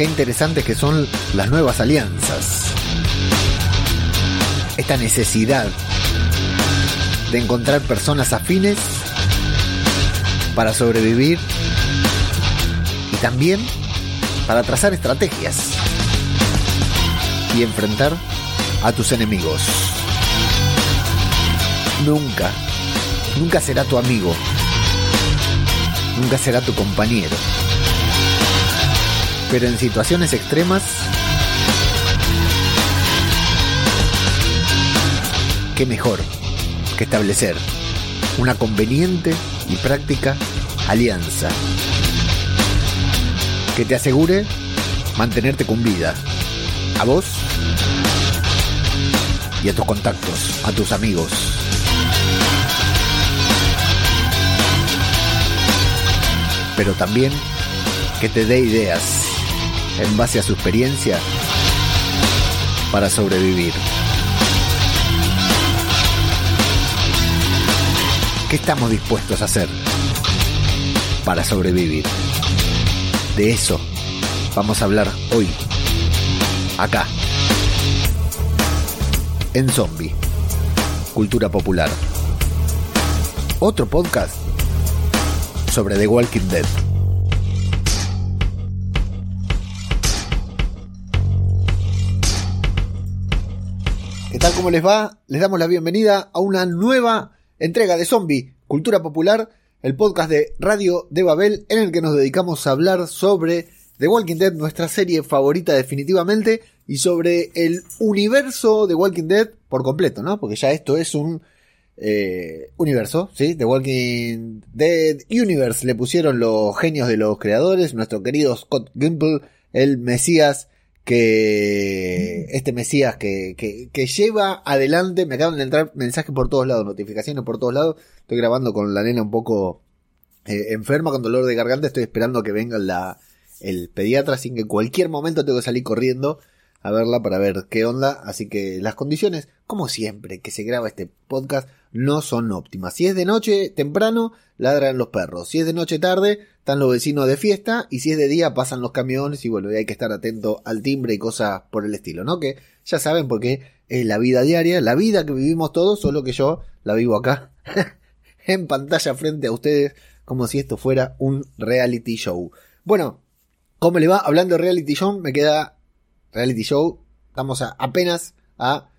qué interesantes que son las nuevas alianzas. Esta necesidad de encontrar personas afines para sobrevivir y también para trazar estrategias y enfrentar a tus enemigos. Nunca, nunca será tu amigo, nunca será tu compañero. Pero en situaciones extremas, qué mejor que establecer una conveniente y práctica alianza que te asegure mantenerte con vida. A vos y a tus contactos, a tus amigos. Pero también que te dé ideas en base a su experiencia para sobrevivir. ¿Qué estamos dispuestos a hacer para sobrevivir? De eso vamos a hablar hoy, acá, en Zombie, Cultura Popular. Otro podcast sobre The Walking Dead. Tal? ¿Cómo les va? Les damos la bienvenida a una nueva entrega de Zombie, Cultura Popular, el podcast de Radio de Babel en el que nos dedicamos a hablar sobre The Walking Dead, nuestra serie favorita definitivamente, y sobre el universo de Walking Dead por completo, ¿no? Porque ya esto es un eh, universo, ¿sí? The Walking Dead Universe le pusieron los genios de los creadores, nuestro querido Scott Gimple, el Mesías que este Mesías que, que, lleva adelante, me acaban de entrar mensajes por todos lados, notificaciones por todos lados, estoy grabando con la nena un poco eh, enferma, con dolor de garganta, estoy esperando que venga la, el pediatra, así que en cualquier momento tengo que salir corriendo a verla para ver qué onda, así que las condiciones, como siempre que se graba este podcast, no son óptimas. Si es de noche temprano, ladran los perros, si es de noche tarde, están los vecinos de fiesta, y si es de día, pasan los camiones, y bueno, hay que estar atento al timbre y cosas por el estilo, ¿no? Que ya saben porque es la vida diaria, la vida que vivimos todos, solo que yo la vivo acá, en pantalla frente a ustedes, como si esto fuera un reality show. Bueno, ¿cómo le va? Hablando de reality show, me queda reality show. Estamos a, apenas a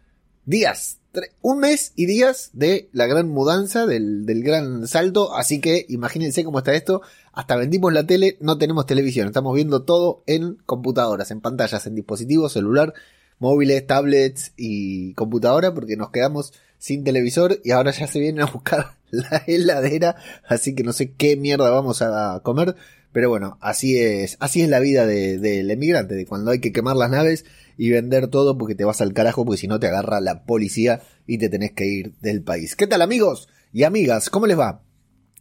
días, un mes y días de la gran mudanza, del, del, gran salto. Así que imagínense cómo está esto. Hasta vendimos la tele, no tenemos televisión. Estamos viendo todo en computadoras, en pantallas, en dispositivos, celular, móviles, tablets y computadora porque nos quedamos sin televisor y ahora ya se vienen a buscar la heladera. Así que no sé qué mierda vamos a comer. Pero bueno, así es, así es la vida del de, emigrante, de cuando hay que quemar las naves y vender todo porque te vas al carajo, porque si no te agarra la policía y te tenés que ir del país. ¿Qué tal amigos y amigas? ¿Cómo les va?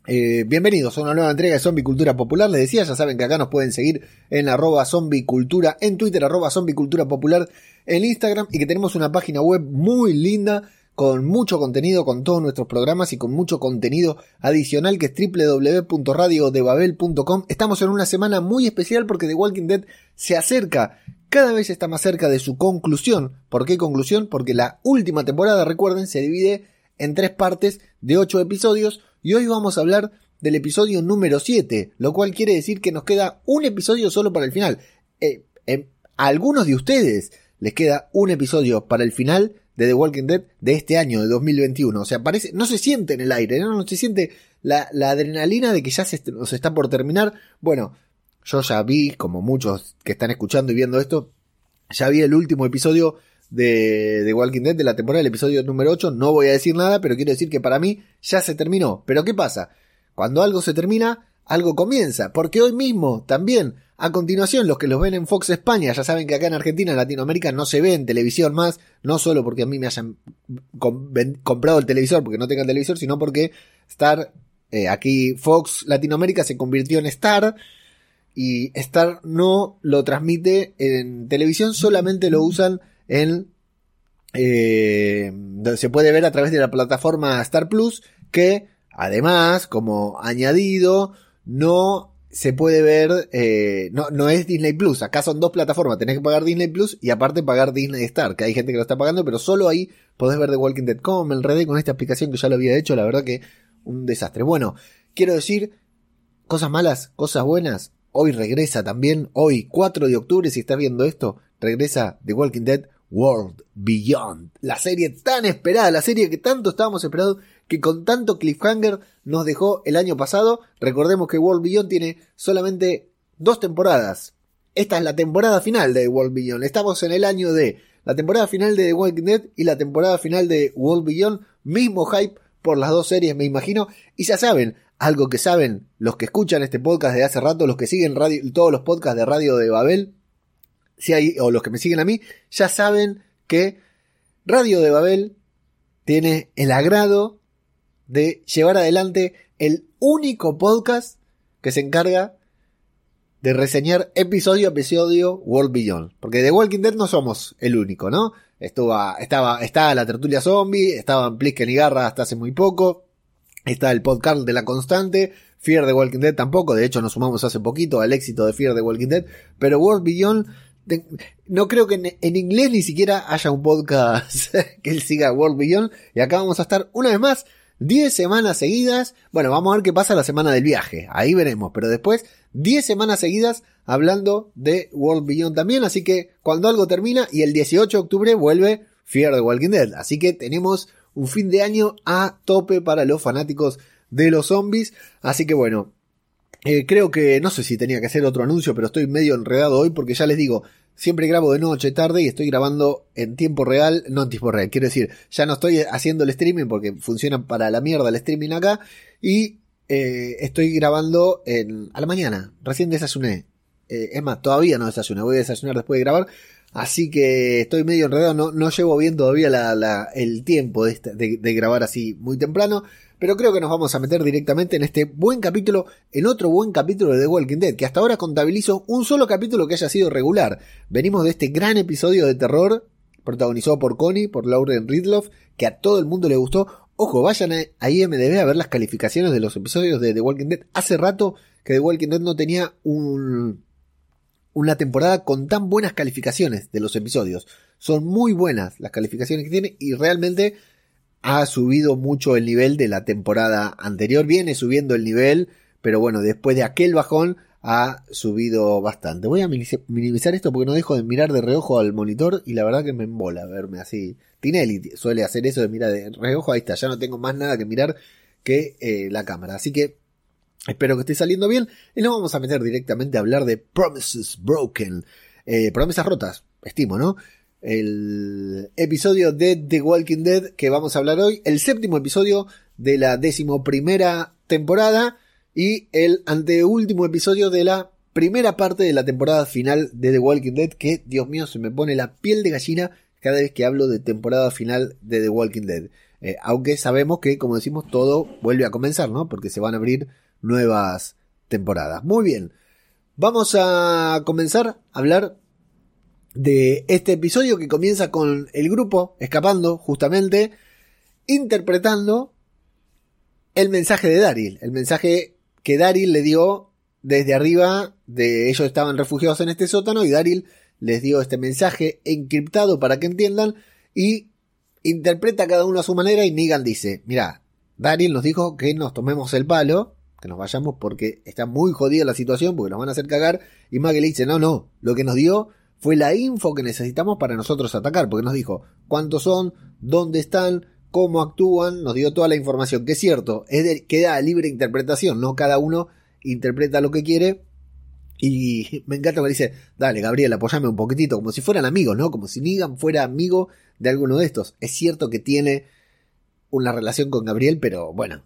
Eh, bienvenidos a una nueva entrega de Zombie Cultura Popular. Les decía, ya saben que acá nos pueden seguir en arroba Zombie Cultura, en Twitter arroba Zombie Cultura Popular, en Instagram y que tenemos una página web muy linda con mucho contenido, con todos nuestros programas y con mucho contenido adicional que es www.radiodebabel.com. Estamos en una semana muy especial porque The Walking Dead se acerca, cada vez está más cerca de su conclusión. ¿Por qué conclusión? Porque la última temporada, recuerden, se divide en tres partes de ocho episodios y hoy vamos a hablar del episodio número 7, lo cual quiere decir que nos queda un episodio solo para el final. Eh, eh, a algunos de ustedes les queda un episodio para el final de The Walking Dead de este año, de 2021. O sea, parece, no se siente en el aire, no, se siente la, adrenalina de que ya se está por terminar. Bueno, yo ya vi, como muchos que están escuchando y viendo esto, ya vi el último episodio de, The Walking Dead de la temporada, el episodio número 8. No voy a decir nada, pero quiero decir que para mí ya se terminó. Pero ¿qué pasa? Cuando algo se termina, algo comienza. Porque hoy mismo también a continuación, los que los ven en Fox España, ya saben que acá en Argentina, en Latinoamérica, no se ve en televisión más, no solo porque a mí me hayan comprado el televisor porque no tengan televisor, sino porque Star, eh, aquí Fox Latinoamérica se convirtió en Star y Star no lo transmite en televisión, solamente lo usan en... Eh, se puede ver a través de la plataforma Star Plus, que además, como añadido, no se puede ver, eh, no, no es Disney Plus, acá son dos plataformas, tenés que pagar Disney Plus y aparte pagar Disney Star, que hay gente que lo está pagando, pero solo ahí podés ver The Walking Dead. Como enredé con esta aplicación que ya lo había hecho, la verdad que un desastre. Bueno, quiero decir, cosas malas, cosas buenas, hoy regresa también, hoy 4 de octubre, si estás viendo esto, regresa The Walking Dead World Beyond, la serie tan esperada, la serie que tanto estábamos esperando, que con tanto cliffhanger nos dejó el año pasado. Recordemos que World Beyond tiene solamente dos temporadas. Esta es la temporada final de World Beyond. Estamos en el año de la temporada final de The Walking Dead y la temporada final de World Beyond. Mismo hype por las dos series, me imagino. Y ya saben, algo que saben los que escuchan este podcast de hace rato, los que siguen todos los podcasts de Radio de Babel, si hay, o los que me siguen a mí, ya saben que Radio de Babel tiene el agrado de llevar adelante el único podcast que se encarga de reseñar episodio a episodio World Beyond. Porque de Walking Dead no somos el único, ¿no? Estuvo, estaba, estaba la tertulia zombie, estaban Plisken y Garra hasta hace muy poco, está el podcast de la constante, Fear the Walking Dead tampoco, de hecho nos sumamos hace poquito al éxito de Fear the Walking Dead, pero World Beyond no creo que en, inglés ni siquiera haya un podcast que él siga World Beyond. Y acá vamos a estar una vez más 10 semanas seguidas. Bueno, vamos a ver qué pasa la semana del viaje. Ahí veremos. Pero después 10 semanas seguidas hablando de World Beyond también. Así que cuando algo termina y el 18 de octubre vuelve Fear the Walking Dead. Así que tenemos un fin de año a tope para los fanáticos de los zombies. Así que bueno, eh, creo que no sé si tenía que hacer otro anuncio, pero estoy medio enredado hoy porque ya les digo, siempre grabo de noche, tarde y estoy grabando en tiempo real, no en tiempo real, quiero decir, ya no estoy haciendo el streaming porque funciona para la mierda el streaming acá y eh, estoy grabando en, a la mañana, recién desayuné. Eh, es más, todavía no desayuné, voy a desayunar después de grabar. Así que estoy medio enredado, no, no llevo bien todavía la, el tiempo de, de grabar así muy temprano. Pero creo que nos vamos a meter directamente en este buen capítulo, en otro buen capítulo de The Walking Dead, que hasta ahora contabilizo un solo capítulo que haya sido regular. Venimos de este gran episodio de terror, protagonizado por Connie, por Lauren Ridloff, que a todo el mundo le gustó. Ojo, vayan a IMDB a ver las calificaciones de los episodios de The Walking Dead. Hace rato que The Walking Dead no tenía un, una temporada con tan buenas calificaciones de los episodios. Son muy buenas las calificaciones que tiene y realmente ha subido mucho el nivel de la temporada anterior. Viene subiendo el nivel, pero bueno, después de aquel bajón ha subido bastante. Voy a minimizar esto porque no dejo de mirar de reojo al monitor y la verdad que me embola verme así. Tinelli suele hacer eso de mirar de reojo, ahí está, ya no tengo más nada que mirar que eh, la cámara. Así que espero que esté saliendo bien y nos vamos a meter directamente a hablar de Promises Broken. Eh, promesas rotas, estimo, ¿no? El episodio de The Walking Dead que vamos a hablar hoy, el séptimo episodio de la decimoprimera temporada y el anteúltimo episodio de la primera parte de la temporada final de The Walking Dead que, Dios mío, se me pone la piel de gallina cada vez que hablo de temporada final de The Walking Dead. Eh, aunque sabemos que, como decimos, todo vuelve a comenzar, ¿no? Porque se van a abrir nuevas temporadas. Muy bien. Vamos a comenzar a hablar de este episodio que comienza con el grupo escapando justamente, interpretando el mensaje de Daryl, el mensaje que Daryl le dio desde arriba de ellos estaban refugiados en este sótano y Daryl les dio este mensaje encriptado para que entiendan y interpreta cada uno a su manera y Negan dice, mira, Daryl nos dijo que nos tomemos el palo, que nos vayamos porque está muy jodida la situación, porque nos van a hacer cagar y Maggie le dice, no, no, lo que nos dio fue la info que necesitamos para nosotros atacar, porque nos dijo cuántos son, dónde están, cómo actúan, nos dio toda la información, que es cierto, es queda libre interpretación, no cada uno interpreta lo que quiere. Y me encanta que dice, dale Gabriel, apoyame un poquitito, como si fueran amigos, ¿no? Como si Negan fuera amigo de alguno de estos. Es cierto que tiene una relación con Gabriel, pero bueno,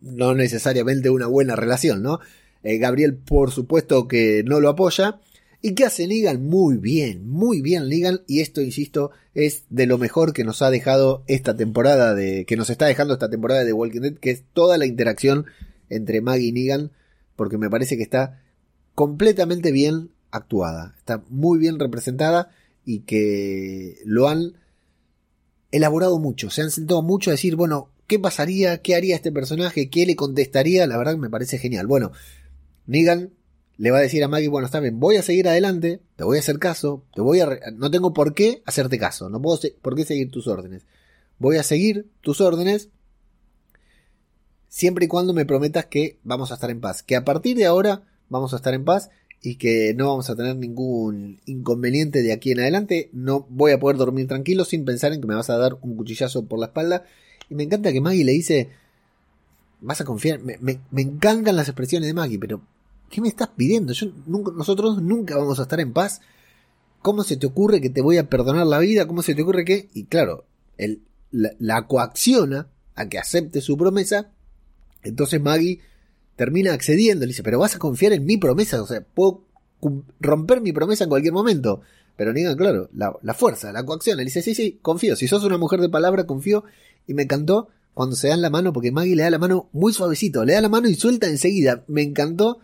no necesariamente una buena relación, ¿no? Eh, Gabriel, por supuesto que no lo apoya, ¿Y qué hace Negan? Muy bien, muy bien Negan. Y esto, insisto, es de lo mejor que nos ha dejado esta temporada de. que nos está dejando esta temporada de Walking Dead, que es toda la interacción entre Maggie y Negan. Porque me parece que está completamente bien actuada. Está muy bien representada. Y que lo han elaborado mucho. Se han sentado mucho a decir, bueno, ¿qué pasaría? ¿Qué haría este personaje? ¿Qué le contestaría? La verdad que me parece genial. Bueno, Negan le va a decir a Maggie, bueno, está bien, voy a seguir adelante, te voy a hacer caso, te voy a... No tengo por qué hacerte caso, no puedo por qué seguir tus órdenes. Voy a seguir tus órdenes siempre y cuando me prometas que vamos a estar en paz, que a partir de ahora vamos a estar en paz y que no vamos a tener ningún inconveniente de aquí en adelante, no voy a poder dormir tranquilo sin pensar en que me vas a dar un cuchillazo por la espalda. Y me encanta que Maggie le dice, vas a confiar, me, me encantan las expresiones de Maggie, pero ¿Qué me estás pidiendo? Nosotros nunca vamos a estar en paz. ¿Cómo se te ocurre que te voy a perdonar la vida? ¿Cómo se te ocurre que.? Y claro, él la, coacciona a que acepte su promesa. Entonces Maggie termina accediendo. Le dice, pero vas a confiar en mi promesa. O sea, puedo romper mi promesa en cualquier momento. Pero digan, claro, la, la, fuerza, la coacción. Le dice, sí, sí, confío. Si sos una mujer de palabra, confío. Y me encantó cuando se dan la mano, porque Maggie le da la mano muy suavecito. Le da la mano y suelta enseguida. Me encantó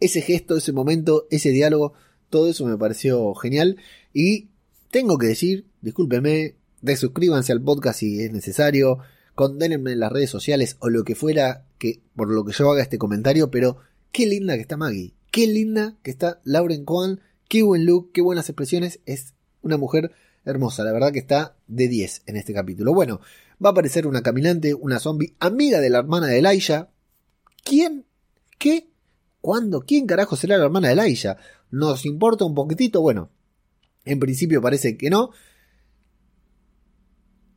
ese gesto, ese momento, ese diálogo, todo eso me pareció genial. Y tengo que decir, discúlpeme, desuscríbanse al podcast si es necesario, condénenme en las redes sociales o lo que fuera que por lo que yo haga este comentario, pero qué linda que está Maggie, qué linda que está Lauren Cohen, qué buen look, qué buenas expresiones, es una mujer hermosa, la verdad que está de 10 en este capítulo. Bueno, va a aparecer una caminante, una zombie, amiga de la hermana de Elijah. ¿Quién? ¿Qué? ¿Cuándo? ¿Quién carajo será la hermana de Laisha? ¿Nos importa un poquitito? Bueno, en principio parece que no.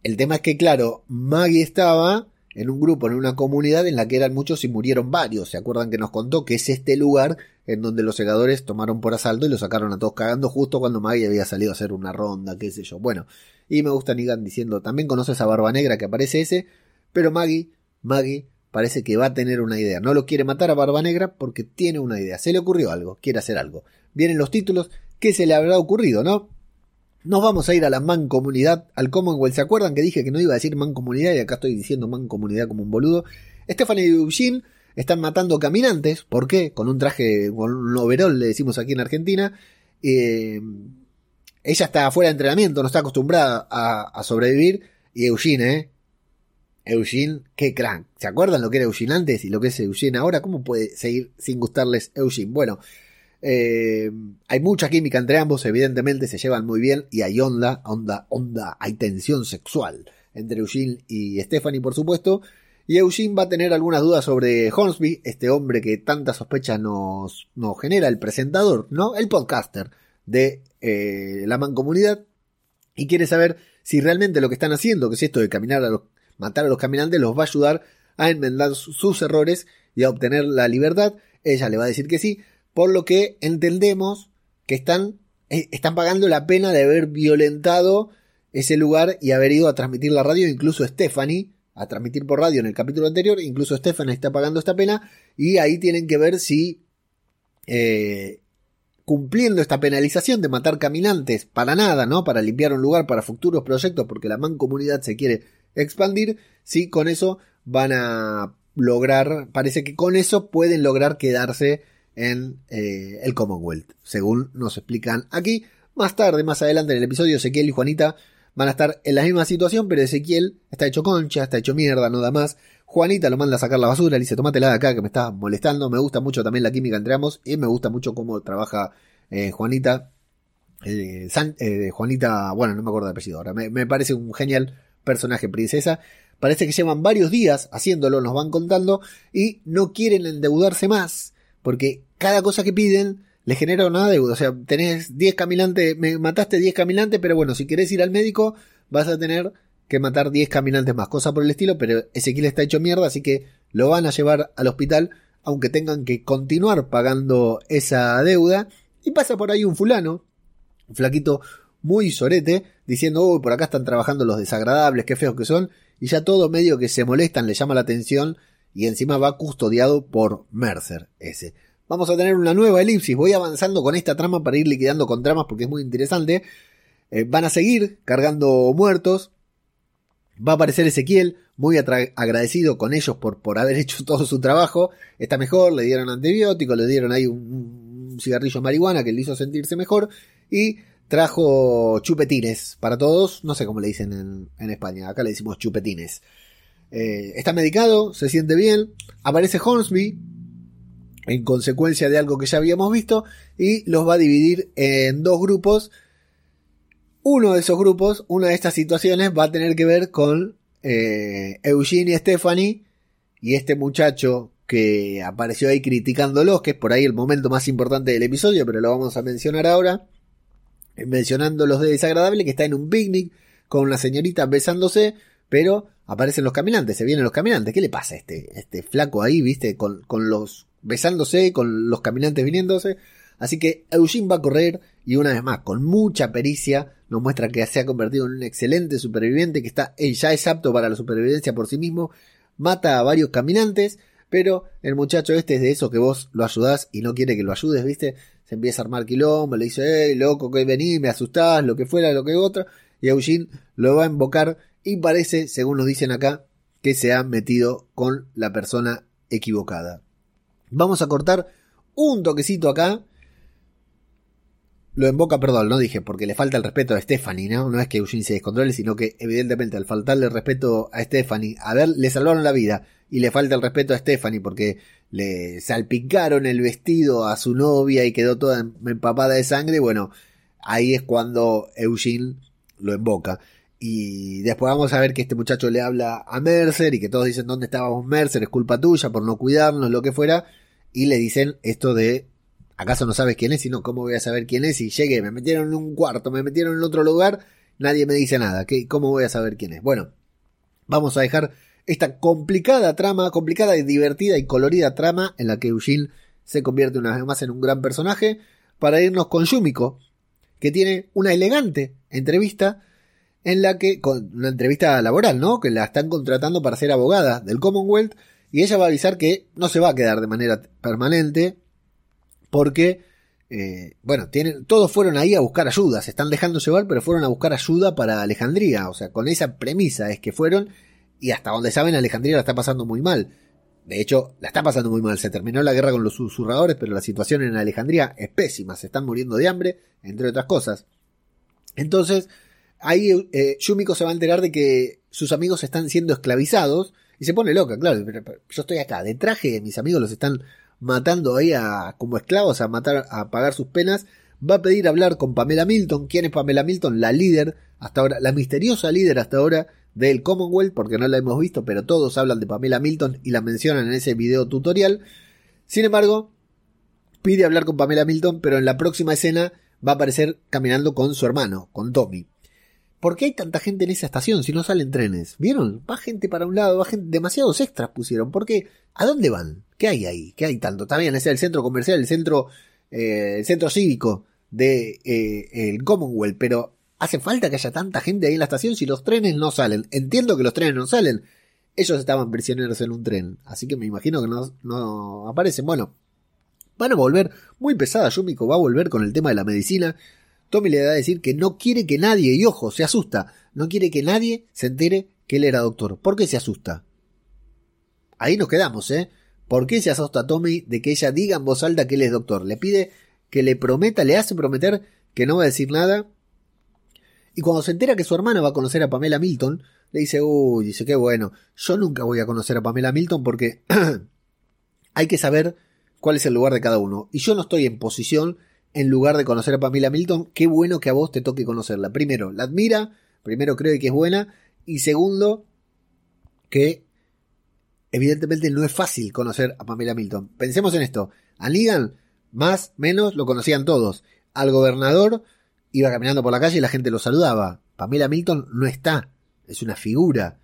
El tema es que, claro, Maggie estaba en un grupo, en una comunidad en la que eran muchos y murieron varios. ¿Se acuerdan que nos contó que es este lugar en donde los segadores tomaron por asalto y lo sacaron a todos cagando justo cuando Maggie había salido a hacer una ronda, qué sé yo? Bueno, y me gusta Nigan diciendo, también conoces a Barba Negra que aparece ese, pero Maggie, Maggie parece que va a tener una idea. No lo quiere matar a Barba Negra porque tiene una idea. Se le ocurrió algo, quiere hacer algo. Vienen los títulos, ¿qué se le habrá ocurrido, no? Nos vamos a ir a la mancomunidad, al Commonwealth. ¿Se acuerdan que dije que no iba a decir mancomunidad y acá estoy diciendo mancomunidad como un boludo? Stephanie y Eugene están matando caminantes. ¿Por qué? Con un traje, con un overall, le decimos aquí en Argentina. Eh, ella está fuera de entrenamiento, no está acostumbrada a, a sobrevivir. Y Eugene, ¿eh? Eugene, qué crank. ¿Se acuerdan lo que era Eugene antes y lo que es Eugene ahora? ¿Cómo puede seguir sin gustarles Eugene? Bueno, eh, hay mucha química entre ambos, evidentemente se llevan muy bien y hay onda, onda, onda, hay tensión sexual entre Eugene y Stephanie, por supuesto. Y Eugene va a tener algunas dudas sobre Hornsby, este hombre que tanta sospecha nos, genera, el presentador, ¿no? El podcaster de eh, la mancomunidad. Y quiere saber si realmente lo que están haciendo, que es esto de caminar a los, matar a los caminantes los va a ayudar a enmendar sus errores y a obtener la libertad. Ella le va a decir que sí, por lo que entendemos que están, eh, están pagando la pena de haber violentado ese lugar y haber ido a transmitir la radio, incluso Stephanie, a transmitir por radio en el capítulo anterior, incluso Stephanie está pagando esta pena y ahí tienen que ver si eh, cumpliendo esta penalización de matar caminantes para nada, ¿no? Para limpiar un lugar para futuros proyectos porque la mancomunidad se quiere expandir, si con eso van a lograr, parece que con eso pueden lograr quedarse en eh, el Commonwealth, según nos explican aquí. Más tarde, más adelante en el episodio, Ezequiel y Juanita van a estar en la misma situación, pero Ezequiel está hecho concha, está hecho mierda, no da más. Juanita lo manda a sacar la basura, le dice, tómatela de acá que me está molestando. Me gusta mucho también la química entre ambos y me gusta mucho cómo trabaja eh, Juanita. Eh, Juanita, bueno, no me acuerdo de apellido ahora, me, me parece un genial personaje princesa. Parece que llevan varios días haciéndolo, nos van contando, y no quieren endeudarse más, porque cada cosa que piden le genera una deuda. O sea, tenés 10 caminantes, me mataste 10 caminantes, pero bueno, si querés ir al médico, vas a tener que matar 10 caminantes más, cosa por el estilo, pero Ezequiel está hecho mierda, así que lo van a llevar al hospital, aunque tengan que continuar pagando esa deuda. Y pasa por ahí un fulano, flaquito muy sorete, diciendo, uy, por acá están trabajando los desagradables, qué feos que son, y ya todo medio que se molestan, le llama la atención, y encima va custodiado por Mercer, ese. Vamos a tener una nueva elipsis, voy avanzando con esta trama para ir liquidando con tramas porque es muy interesante. Eh, van a seguir cargando muertos. Va a aparecer Ezequiel, muy agradecido con ellos por, por haber hecho todo su trabajo. Está mejor, le dieron antibiótico, le dieron ahí un, cigarrillo de marihuana que le hizo sentirse mejor. Y trajo chupetines para todos, no sé cómo le dicen en, España, acá le decimos chupetines. Eh, está medicado, se siente bien, aparece Hornsby, en consecuencia de algo que ya habíamos visto y los va a dividir en dos grupos. Uno de esos grupos, una de estas situaciones va a tener que ver con eh, Eugene y Stephanie y este muchacho que apareció ahí criticándolos, que es por ahí el momento más importante del episodio, pero lo vamos a mencionar ahora, mencionando los de desagradable, que está en un picnic con una señorita besándose, pero aparecen los caminantes, se vienen los caminantes. ¿Qué le pasa a este, este flaco ahí, viste? Con, con los besándose, con los caminantes viniéndose. Así que Eugene va a correr y una vez más, con mucha pericia, nos muestra que se ha convertido en un excelente superviviente, que está, ya es apto para la supervivencia por sí mismo, mata a varios caminantes, pero el muchacho este es de eso que vos lo ayudás y no quiere que lo ayudes, ¿viste? Se empieza a armar quilombo, le dice, hey, loco, que vení, me asustás, lo que fuera, lo que otra, y Eugene lo va a invocar y parece, según nos dicen acá, que se ha metido con la persona equivocada. Vamos a cortar un toquecito acá. Lo invoca, perdón, no dije, porque le falta el respeto a Stephanie, ¿no? No es que Eugene se descontrole, sino que evidentemente al faltarle el respeto a Stephanie, a ver, le salvaron la vida y le falta el respeto a Stephanie porque le salpicaron el vestido a su novia y quedó toda empapada de sangre, bueno, ahí es cuando Eugene lo invoca. Y después vamos a ver que este muchacho le habla a Mercer y que todos dicen dónde estábamos Mercer, es culpa tuya por no cuidarnos, lo que fuera. Y le dicen esto de, ¿acaso no sabes quién es? Sino, ¿cómo voy a saber quién es? Y llegué, me metieron en un cuarto, me metieron en otro lugar, nadie me dice nada. ¿Qué, ¿Cómo voy a saber quién es? Bueno, vamos a dejar esta complicada trama, complicada y divertida y colorida trama en la que Eugene se convierte una vez más en un gran personaje para irnos con Yumiko, que tiene una elegante entrevista en la que, con una entrevista laboral, ¿no? Que la están contratando para ser abogada del Commonwealth y ella va a avisar que no se va a quedar de manera permanente porque, eh, bueno, tienen, todos fueron ahí a buscar ayuda, se están dejando llevar, pero fueron a buscar ayuda para Alejandría, o sea, con esa premisa es que fueron y hasta donde saben Alejandría la está pasando muy mal. De hecho, la está pasando muy mal. Se terminó la guerra con los susurradores, pero la situación en Alejandría es pésima. Se están muriendo de hambre, entre otras cosas. Entonces, ahí eh, Yumiko se va a enterar de que sus amigos están siendo esclavizados y se pone loca, claro. yo estoy acá de traje, mis amigos los están matando ahí a, como esclavos a matar, a pagar sus penas. Va a pedir hablar con Pamela Milton. ¿Quién es Pamela Milton? La líder, hasta ahora, la misteriosa líder hasta ahora del Commonwealth, porque no la hemos visto, pero todos hablan de Pamela Milton y la mencionan en ese video tutorial. Sin embargo, pide hablar con Pamela Milton, pero en la próxima escena va a aparecer caminando con su hermano, con Tommy. ¿Por qué hay tanta gente en esa estación si no salen trenes? ¿Vieron? Va gente para un lado, va gente, demasiados extras pusieron. ¿Por qué? ¿A dónde van? ¿Qué hay ahí? ¿Qué hay tanto? También es el centro comercial, el centro, eh, el centro cívico de eh, Commonwealth, pero hace falta que haya tanta gente ahí en la estación si los trenes no salen. Entiendo que los trenes no salen. Ellos estaban prisioneros en un tren, así que me imagino que no, no aparecen. Bueno, van a volver muy pesada. Yumiko va a volver con el tema de la medicina Tommy le da a decir que no quiere que nadie, y ojo, se asusta, no quiere que nadie se entere que él era doctor. ¿Por qué se asusta? Ahí nos quedamos, ¿eh? ¿Por qué se asusta Tommy de que ella diga en voz alta que él es doctor? Le pide que le prometa, le hace prometer que no va a decir nada. Y cuando se entera que su hermana va a conocer a Pamela Milton, le dice, uy, dice, qué bueno, yo nunca voy a conocer a Pamela Milton porque hay que saber cuál es el lugar de cada uno. Y yo no estoy en posición en lugar de conocer a Pamela Milton, qué bueno que a vos te toque conocerla. Primero, la admira, primero creo que es buena, y segundo, que evidentemente no es fácil conocer a Pamela Milton. Pensemos en esto, a Negan, más, menos, lo conocían todos. Al gobernador iba caminando por la calle y la gente lo saludaba. Pamela Milton no está, es una figura.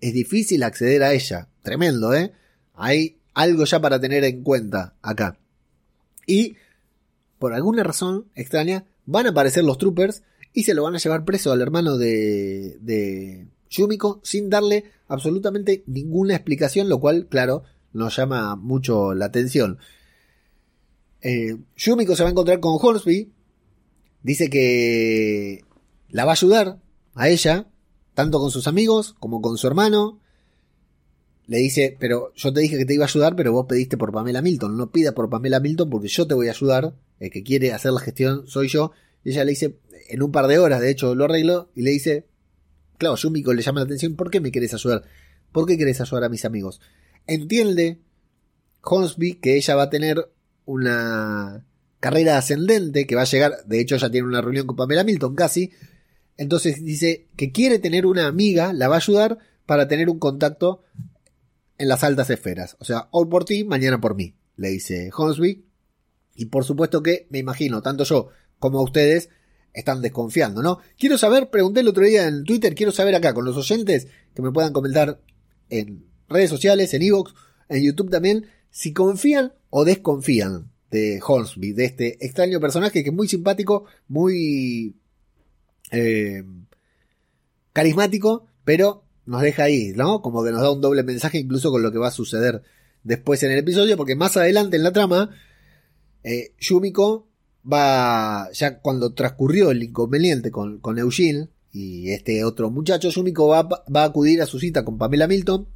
Es difícil acceder a ella. Tremendo, ¿eh? Hay algo ya para tener en cuenta acá. Y por alguna razón extraña, van a aparecer los troopers y se lo van a llevar preso al hermano de, de Yumiko sin darle absolutamente ninguna explicación, lo cual, claro, nos llama mucho la atención. Eh, Yumiko se va a encontrar con Hornsby, dice que la va a ayudar a ella, tanto con sus amigos como con su hermano, le dice, pero yo te dije que te iba a ayudar, pero vos pediste por Pamela Milton. No pidas por Pamela Milton porque yo te voy a ayudar. El que quiere hacer la gestión soy yo. Y ella le dice, en un par de horas, de hecho, lo arregló. Y le dice, claro, Yumiko le llama la atención, ¿por qué me querés ayudar? ¿Por qué querés ayudar a mis amigos? Entiende Hornsby que ella va a tener una carrera ascendente, que va a llegar, de hecho ya tiene una reunión con Pamela Milton casi, entonces dice que quiere tener una amiga, la va a ayudar para tener un contacto en las altas esferas. O sea, hoy por ti, mañana por mí, le dice Hornsby. Y por supuesto que, me imagino, tanto yo como ustedes están desconfiando, ¿no? Quiero saber, pregunté el otro día en Twitter, quiero saber acá con los oyentes que me puedan comentar en redes sociales, en Evox, en YouTube también, si confían o desconfían de Hornsby, de este extraño personaje que es muy simpático, muy eh, carismático, pero nos deja ahí, ¿no? Como que nos da un doble mensaje incluso con lo que va a suceder después en el episodio, porque más adelante en la trama, eh, Yumiko va, ya cuando transcurrió el inconveniente con, con Eugene y este otro muchacho, Yumiko va, va, a acudir a su cita con Pamela Milton,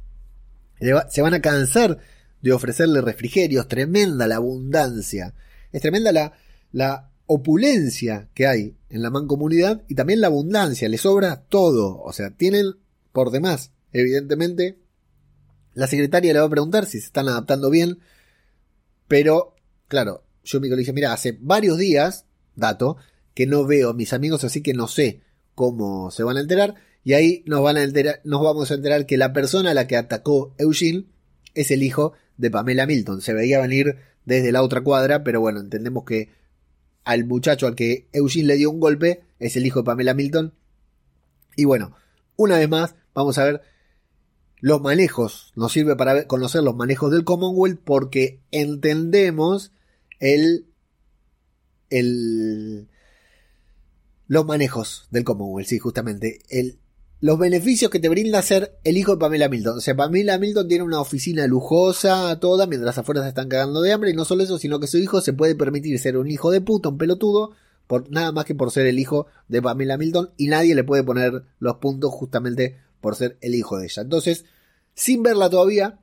se van a cansar de ofrecerle refrigerios, tremenda la abundancia, es tremenda la, la opulencia que hay en la mancomunidad y también la abundancia, le sobra todo, o sea, tienen por demás, evidentemente. La secretaria le va a preguntar si se están adaptando bien, pero, claro, yo me dice, mira, hace varios días, dato, que no veo a mis amigos, así que no sé cómo se van a enterar, y ahí nos, van a enterar, nos vamos a enterar que la persona a la que atacó Eugene es el hijo de Pamela Milton. Se veía venir desde la otra cuadra, pero bueno, entendemos que al muchacho al que Eugene le dio un golpe es el hijo de Pamela Milton. Y bueno, una vez más, vamos a ver los manejos. Nos sirve para conocer los manejos del Commonwealth porque entendemos el, el, los manejos del Commonwealth, sí, justamente. El, los beneficios que te brinda ser el hijo de Pamela Milton. O sea, Pamela Milton tiene una oficina lujosa, toda, mientras afuera se están cagando de hambre. Y no solo eso, sino que su hijo se puede permitir ser un hijo de puta, un pelotudo, por, nada más que por ser el hijo de Pamela Milton. Y nadie le puede poner los puntos justamente por ser el hijo de ella. Entonces, sin verla todavía,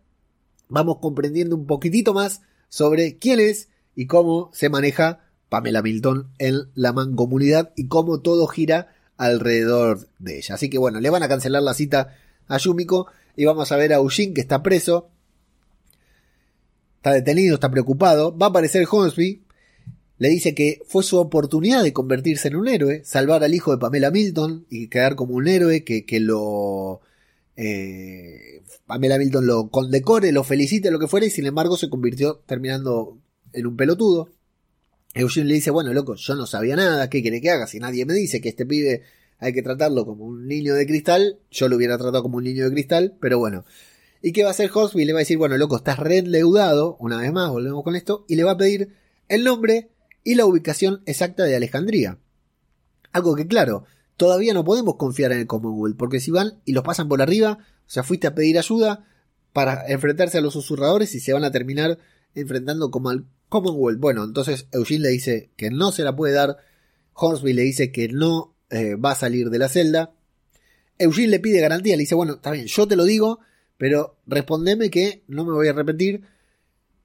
vamos comprendiendo un poquitito más sobre quién es y cómo se maneja Pamela Milton en la mancomunidad y cómo todo gira alrededor de ella. Así que bueno, le van a cancelar la cita a Yumiko y vamos a ver a Eugene que está preso. Está detenido, está preocupado. Va a aparecer Hornsby. Le dice que fue su oportunidad de convertirse en un héroe, salvar al hijo de Pamela Milton y quedar como un héroe que, que lo... Eh, Pamela Milton lo condecore, lo felicite, lo que fuera, y sin embargo se convirtió terminando en un pelotudo. Eugene le dice, bueno, loco, yo no sabía nada, ¿qué quiere que haga? Si nadie me dice que este pibe hay que tratarlo como un niño de cristal, yo lo hubiera tratado como un niño de cristal, pero bueno. ¿Y qué va a hacer Hosby? Le va a decir, bueno, loco, estás reendeudado, una vez más, volvemos con esto, y le va a pedir el nombre y la ubicación exacta de Alejandría. Algo que, claro, todavía no podemos confiar en el Commonwealth, porque si van y los pasan por arriba, o sea, fuiste a pedir ayuda para enfrentarse a los susurradores y se van a terminar enfrentando como al Commonwealth. Bueno, entonces Eugene le dice que no se la puede dar. Hornsby le dice que no eh, va a salir de la celda. Eugene le pide garantía, le dice, bueno, está bien, yo te lo digo, pero respondeme que no me voy a repetir.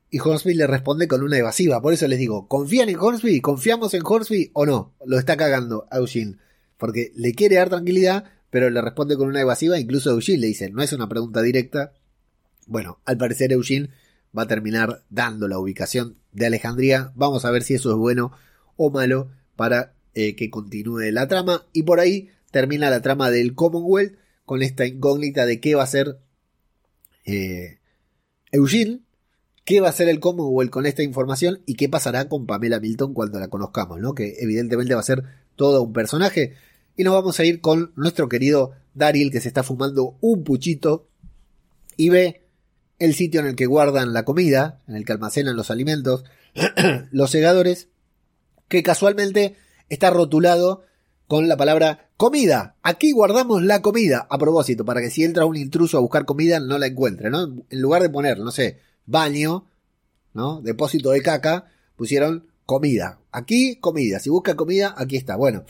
Y Hornsby le responde con una evasiva. Por eso les digo, ¿confían en Hornsby? ¿Confiamos en Hornsby o no? Lo está cagando a Eugene. Porque le quiere dar tranquilidad, pero le responde con una evasiva. Incluso Eugene le dice, no es una pregunta directa. Bueno, al parecer Eugene va a terminar dando la ubicación de Alejandría. Vamos a ver si eso es bueno o malo para eh, que continúe la trama. Y por ahí termina la trama del Commonwealth con esta incógnita de qué va a ser eh, Eugene, qué va a ser el Commonwealth con esta información y qué pasará con Pamela Milton cuando la conozcamos, ¿no? Que evidentemente va a ser todo un personaje. Y nos vamos a ir con nuestro querido Daryl que se está fumando un puchito y ve el sitio en el que guardan la comida, en el que almacenan los alimentos, los segadores, que casualmente está rotulado con la palabra comida. Aquí guardamos la comida. A propósito, para que si entra un intruso a buscar comida no la encuentre, ¿no? En lugar de poner, no sé, baño, ¿no? Depósito de caca, pusieron comida. Aquí comida. Si busca comida, aquí está. Bueno.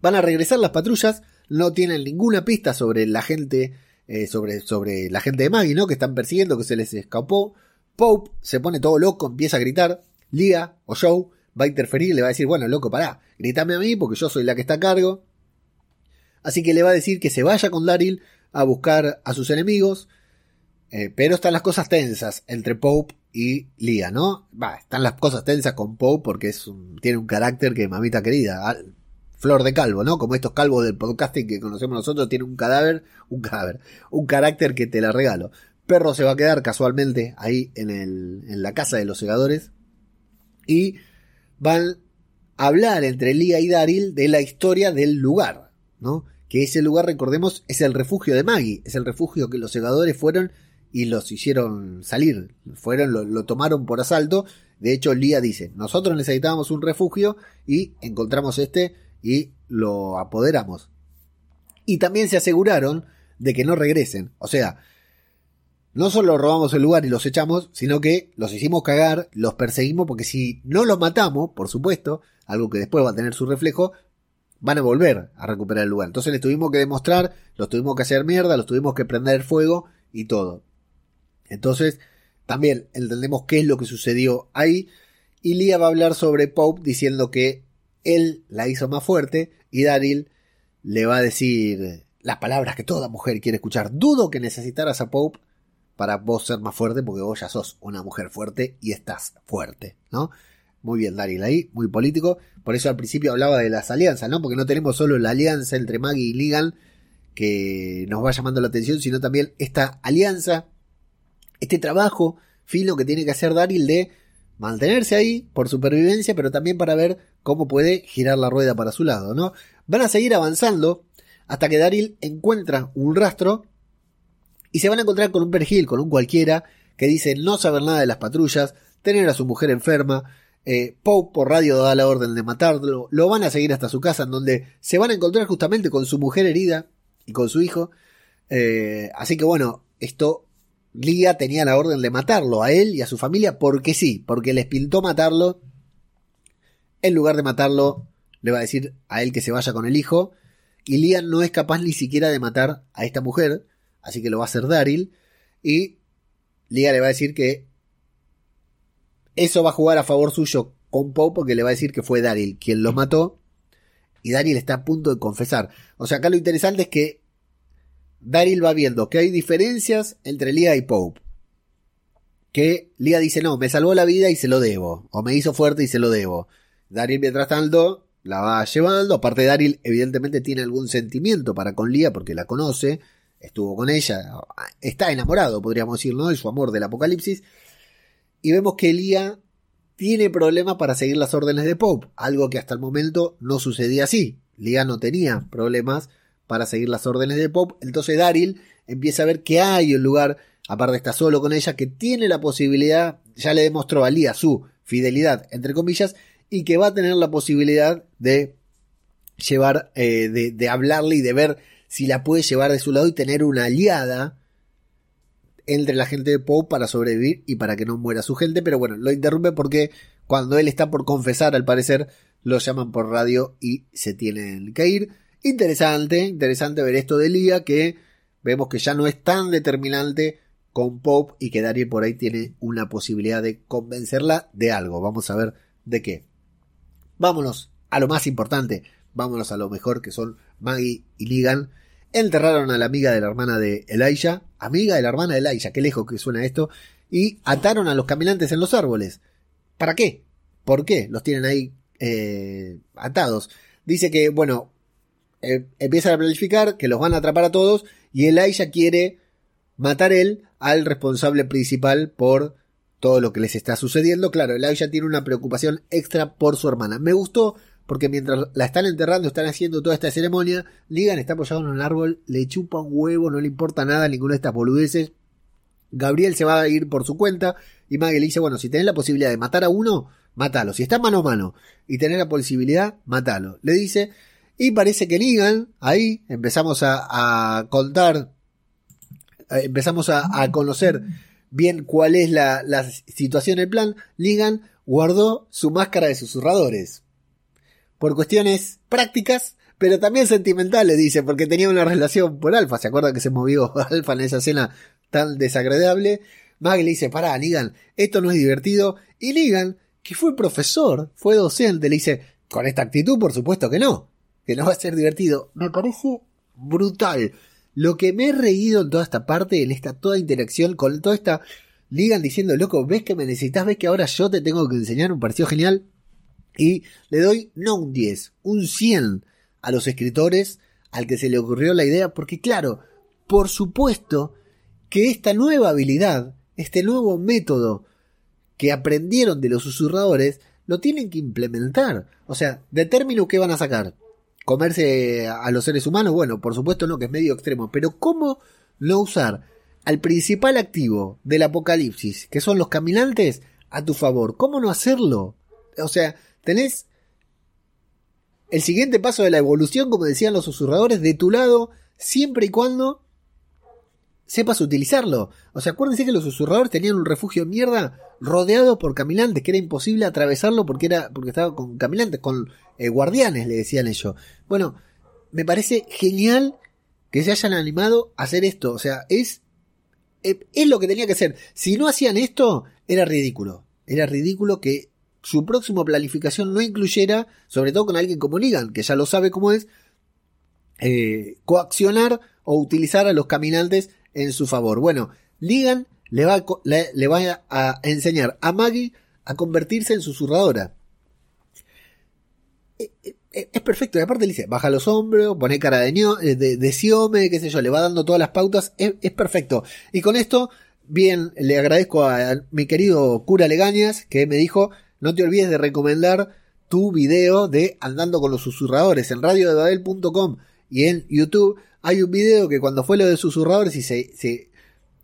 Van a regresar las patrullas. No tienen ninguna pista sobre la gente eh, sobre, sobre la gente de Maggie, ¿no? Que están persiguiendo, que se les escapó. Pope se pone todo loco, empieza a gritar. Lia o Joe va a interferir, le va a decir, bueno, loco, pará, gritame a mí porque yo soy la que está a cargo. Así que le va a decir que se vaya con Daryl a buscar a sus enemigos. Eh, pero están las cosas tensas entre Pope y Lia, ¿no? Están las cosas tensas con Pope porque es tiene un carácter que mamita querida. Flor de calvo, ¿no? Como estos calvos del podcasting que conocemos nosotros, tiene un cadáver, un cadáver, un carácter que te la regalo. Perro se va a quedar casualmente ahí en, el, en la casa de los segadores y van a hablar entre Lia y Daryl de la historia del lugar, ¿no? Que ese lugar, recordemos, es el refugio de Maggie, es el refugio que los segadores fueron y los hicieron salir, fueron, lo, lo tomaron por asalto. De hecho, Lia dice, nosotros necesitábamos un refugio y encontramos este y lo apoderamos. Y también se aseguraron de que no regresen. O sea, no solo robamos el lugar y los echamos, sino que los hicimos cagar, los perseguimos, porque si no los matamos, por supuesto, algo que después va a tener su reflejo, van a volver a recuperar el lugar. Entonces les tuvimos que demostrar, los tuvimos que hacer mierda, los tuvimos que prender fuego y todo. Entonces, también entendemos qué es lo que sucedió ahí. Y Lia va a hablar sobre Pope diciendo que él la hizo más fuerte y Daryl le va a decir las palabras que toda mujer quiere escuchar. Dudo que necesitaras a Pope para vos ser más fuerte porque vos ya sos una mujer fuerte y estás fuerte, ¿no? Muy bien, Daryl ahí, muy político. Por eso al principio hablaba de las alianzas, ¿no? Porque no tenemos solo la alianza entre Maggie y Ligan que nos va llamando la atención, sino también esta alianza, este trabajo fino que tiene que hacer Daryl de mantenerse ahí por supervivencia, pero también para ver cómo puede girar la rueda para su lado, ¿no? Van a seguir avanzando hasta que Daryl encuentra un rastro y se van a encontrar con un pergil, con un cualquiera, que dice no saber nada de las patrullas, tener a su mujer enferma, eh, Pope por radio da la orden de matarlo, lo van a seguir hasta su casa en donde se van a encontrar justamente con su mujer herida y con su hijo. Eh, así que bueno, esto Liga tenía la orden de matarlo a él y a su familia porque sí, porque les pintó matarlo. En lugar de matarlo, le va a decir a él que se vaya con el hijo. Y Liga no es capaz ni siquiera de matar a esta mujer, así que lo va a hacer Daryl. Y Liga le va a decir que eso va a jugar a favor suyo con Poe porque le va a decir que fue Daryl quien lo mató. Y Daryl está a punto de confesar. O sea, acá lo interesante es que Daryl va viendo que hay diferencias entre Lia y Pope. Que Lia dice, no, me salvó la vida y se lo debo. O me hizo fuerte y se lo debo. Daryl, mientras tanto, la va llevando. Aparte, Daryl, evidentemente, tiene algún sentimiento para con Lia porque la conoce. Estuvo con ella. Está enamorado, podríamos decir, ¿no? De su amor del apocalipsis. Y vemos que Lia tiene problemas para seguir las órdenes de Pope. Algo que hasta el momento no sucedía así. Lia no tenía problemas para seguir las órdenes de Pop. Entonces Daryl empieza a ver que hay un lugar, aparte está solo con ella, que tiene la posibilidad, ya le demostró a Lía su fidelidad, entre comillas, y que va a tener la posibilidad de llevar, eh, de, hablarle y de ver si la puede llevar de su lado y tener una aliada entre la gente de Pope para sobrevivir y para que no muera su gente. Pero bueno, lo interrumpe porque cuando él está por confesar, al parecer, lo llaman por radio y se tienen que ir. Interesante, interesante ver esto de Lía, que vemos que ya no es tan determinante con Pope y que Daryl por ahí tiene una posibilidad de convencerla de algo. Vamos a ver de qué. Vámonos a lo más importante, vámonos a lo mejor que son Maggie y Ligan. Enterraron a la amiga de la hermana de Elijah, amiga de la hermana de Elijah, qué lejos que suena esto, y ataron a los caminantes en los árboles. ¿Para qué? ¿Por qué los tienen ahí eh, atados? Dice que, bueno, eh, empiezan a planificar que los van a atrapar a todos y Elijah quiere matar él al responsable principal por todo lo que les está sucediendo. Claro, Elijah tiene una preocupación extra por su hermana. Me gustó porque mientras la están enterrando, están haciendo toda esta ceremonia, Ligan está apoyado en un árbol, le chupa un huevo, no le importa nada ninguna de estas boludeces. Gabriel se va a ir por su cuenta y Maggie le dice, bueno, si tenés la posibilidad de matar a uno, matalo. Si está mano a mano y tenés la posibilidad, matalo. Le dice, y parece que Ligan, ahí empezamos a, contar, eh, empezamos a, conocer bien cuál es la, situación del plan. Ligan guardó su máscara de susurradores. Por cuestiones prácticas, pero también sentimentales, dice, porque tenía una relación por Alfa. ¿Se acuerda que se movió Alfa en esa escena tan desagradable? Maggie le dice, pará, Ligan, esto no es divertido. Y Ligan, que fue profesor, fue docente, le dice, con esta actitud, por supuesto que no que no va a ser divertido. Me parece brutal. Lo que me he reído en toda esta parte, en esta toda interacción, con toda esta Ligan diciendo, loco, ves que me necesitas, ves que ahora yo te tengo que enseñar, un pareció genial. Y le doy no un 10, un 100 a los escritores al que se le ocurrió la idea, porque claro, por supuesto que esta nueva habilidad, este nuevo método que aprendieron de los susurradores, lo tienen que implementar. O sea, de término que van a sacar. Comerse a los seres humanos, bueno, por supuesto no, que es medio extremo, pero ¿cómo no usar al principal activo del apocalipsis, que son los caminantes, a tu favor? ¿Cómo no hacerlo? O sea, tenés el siguiente paso de la evolución, como decían los susurradores, de tu lado, siempre y cuando sepas utilizarlo. O sea, acuérdense que los susurradores tenían un refugio de mierda rodeado por caminantes, que era imposible atravesarlo porque era porque estaba con caminantes, con eh, guardianes, le decían ellos. Bueno, me parece genial que se hayan animado a hacer esto. O sea, es, eh, es lo que tenía que ser. Si no hacían esto, era ridículo. Era ridículo que su próxima planificación no incluyera, sobre todo con alguien como Negan, que ya lo sabe cómo es, eh, coaccionar o utilizar a los caminantes en su favor. Bueno, Ligan le va, le, va a enseñar a Maggie a convertirse en susurradora. Eh, eh, es perfecto, y aparte le dice, baja los hombros, pone cara de, de, de siome, qué sé yo, le va dando todas las pautas, es, es, perfecto. Y con esto, bien, le agradezco a mi querido cura Legañas, que me dijo, no te olvides de recomendar tu video de Andando con los susurradores en radiodebabel.com y en YouTube hay un video que cuando fue lo de susurradores y se, se,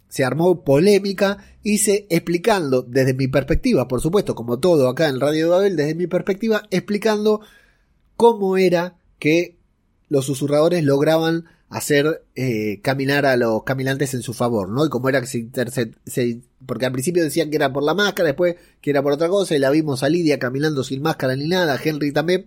se armó polémica, hice explicando desde mi perspectiva, por supuesto, como todo acá en Radio de Babel, desde mi perspectiva, explicando cómo era que los susurradores lograban hacer eh, caminar a los caminantes en su favor, ¿no? Y cómo era que se, se, Porque al principio decían que era por la máscara, después que era por otra cosa, y la vimos a Lidia caminando sin máscara ni nada, Henry también.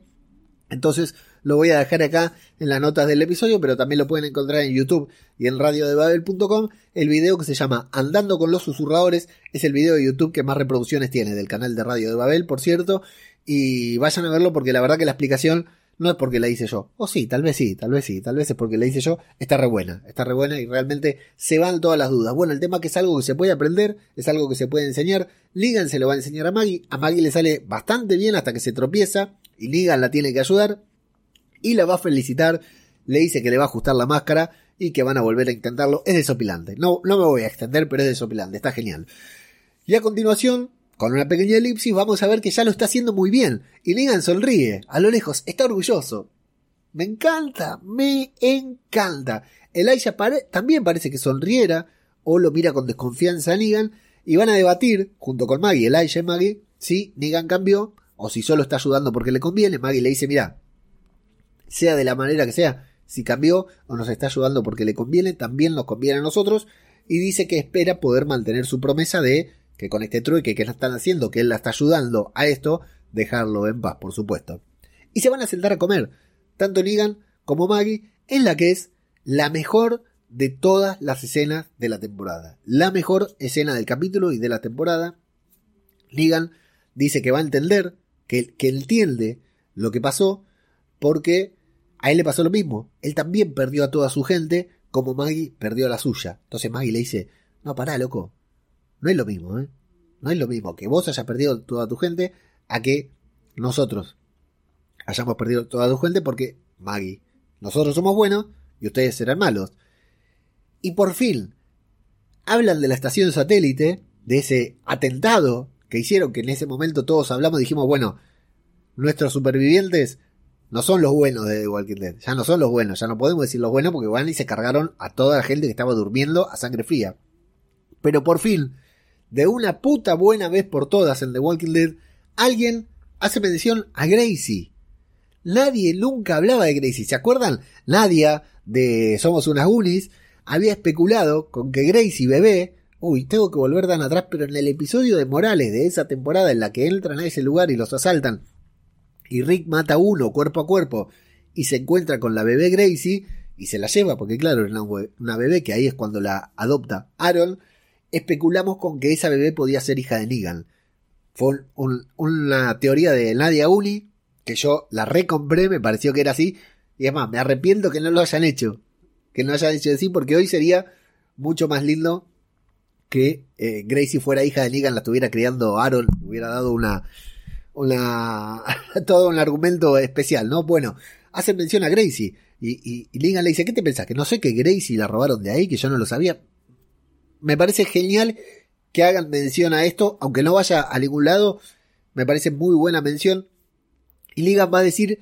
Entonces lo voy a dejar acá en las notas del episodio, pero también lo pueden encontrar en YouTube y en radiodebabel.com. El video que se llama Andando con los susurradores es el video de YouTube que más reproducciones tiene del canal de Radio de Babel, por cierto. Y vayan a verlo porque la verdad que la explicación no es porque la hice yo. O sí, tal vez sí, tal vez sí, tal vez es porque la hice yo. Está re buena, está re buena y realmente se van todas las dudas. Bueno, el tema que es algo que se puede aprender, es algo que se puede enseñar. Ligan se lo va a enseñar a Maggie. A Maggie le sale bastante bien hasta que se tropieza y Ligan la tiene que ayudar y la va a felicitar. Le dice que le va a ajustar la máscara y que van a volver a intentarlo. Es desopilante. No, no me voy a extender, pero es desopilante. Está genial. Y a continuación, con una pequeña elipsis, vamos a ver que ya lo está haciendo muy bien. Y Negan sonríe. A lo lejos, está orgulloso. Me encanta, me encanta. Elijah también parece que sonriera o lo mira con desconfianza a Negan y van a debatir, junto con Maggie, Elijah y Maggie, si Negan cambió o si solo está ayudando porque le conviene. Maggie le dice, mira, sea de la manera que sea, si cambió o nos está ayudando porque le conviene, también nos conviene a nosotros, y dice que espera poder mantener su promesa de que con este trueque que no están haciendo, que él la está ayudando a esto, dejarlo en paz, por supuesto. Y se van a sentar a comer, tanto Negan como Maggie, en la que es la mejor de todas las escenas de la temporada. La mejor escena del capítulo y de la temporada. Negan dice que va a entender, que, que entiende lo que pasó, porque a él le pasó lo mismo. Él también perdió a toda su gente, como Maggie perdió a la suya. Entonces Maggie le dice, no, pará, loco. No es lo mismo, ¿eh? No es lo mismo que vos hayas perdido toda tu gente a que nosotros hayamos perdido toda tu gente porque Maggie, nosotros somos buenos y ustedes serán malos. Y por fin, hablan de la estación satélite, de ese atentado que hicieron, que en ese momento todos hablamos dijimos, bueno, nuestros supervivientes no son los buenos de The Walking Dead. Ya no son los buenos. Ya no podemos decir los buenos porque van y se cargaron a toda la gente que estaba durmiendo a sangre fría. Pero por fin, de una puta buena vez por todas en The Walking Dead, alguien hace mención a Gracie. Nadie nunca hablaba de Gracie. ¿Se acuerdan? Nadia de Somos unas Goonies había especulado con que Gracie bebé. Uy, tengo que volver tan atrás, pero en el episodio de Morales de esa temporada en la que entran a ese lugar y los asaltan y Rick mata a uno cuerpo a cuerpo y se encuentra con la bebé Gracie y se la lleva, porque claro, era una bebé que ahí es cuando la adopta Aaron, especulamos con que esa bebé podía ser hija de Negan. Fue una teoría de Nadia Uni, que yo la recompré, me pareció que era así, y además me arrepiento que no lo hayan hecho. que no haya dicho sí, porque hoy sería mucho más lindo que eh, Gracie fuera hija de Negan, la estuviera criando Aaron, hubiera dado una, una, todo un argumento especial, ¿no? Bueno, hacen mención a Gracie y, y, Negan le dice, ¿qué te pensás? Que no sé que Gracie la robaron de ahí, que yo no lo sabía. Me parece genial que hagan mención a esto, aunque no vaya a ningún lado, me parece muy buena mención. Y Negan va a decir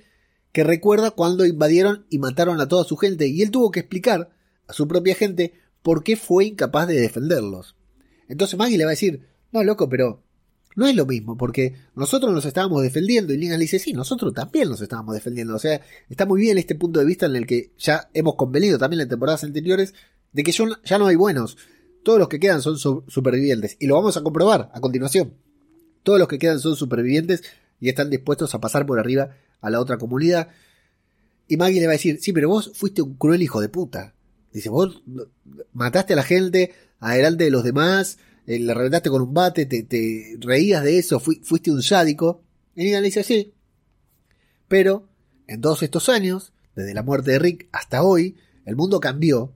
que recuerda cuando invadieron y mataron a toda su gente, y él tuvo que explicar a su propia gente por qué fue incapaz de defenderlos. Entonces Maggie le va a decir, no, loco, pero no es lo mismo, porque nosotros nos estábamos defendiendo y Negan le dice, sí, nosotros también nos estábamos defendiendo. O sea, está muy bien este punto de vista en el que ya hemos convenido también en temporadas anteriores de que ya no hay buenos. Todos los que quedan son supervivientes. Y lo vamos a comprobar a continuación. Todos los que quedan son supervivientes y están dispuestos a pasar por arriba a la otra comunidad. Y Maggie le va a decir, sí, pero vos fuiste un cruel hijo de puta. Dice, vos mataste a la gente adelante de los demás, eh, le reventaste con un bate, te, reías de eso, fuiste un sádico. Y ella le dice, sí. Pero, en todos estos años, desde la muerte de Rick hasta hoy, el mundo cambió.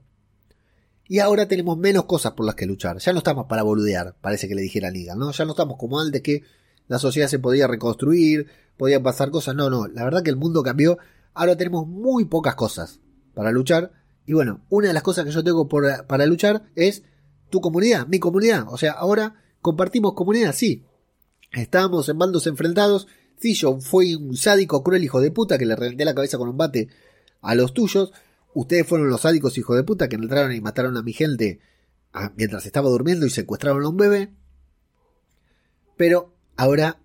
Y ahora tenemos menos cosas por las que luchar. Ya no estamos para boludear, parece que le dijera Negan, ¿no? Ya no estamos como antes que la sociedad se podía reconstruir, podían pasar cosas. No, no, la verdad que el mundo cambió. Ahora tenemos muy pocas cosas para luchar. Y bueno, una de las cosas que yo tengo para luchar es tu comunidad, mi comunidad. O sea, ahora compartimos comunidad, sí. Estábamos en bandos enfrentados. Yo fui un sádico, cruel hijo de puta que le reventé la cabeza con un bate a los tuyos. Ustedes fueron los sádicos hijos de puta que entraron y mataron a mi gente ah, mientras estaba durmiendo y secuestraron a un bebé. Pero ahora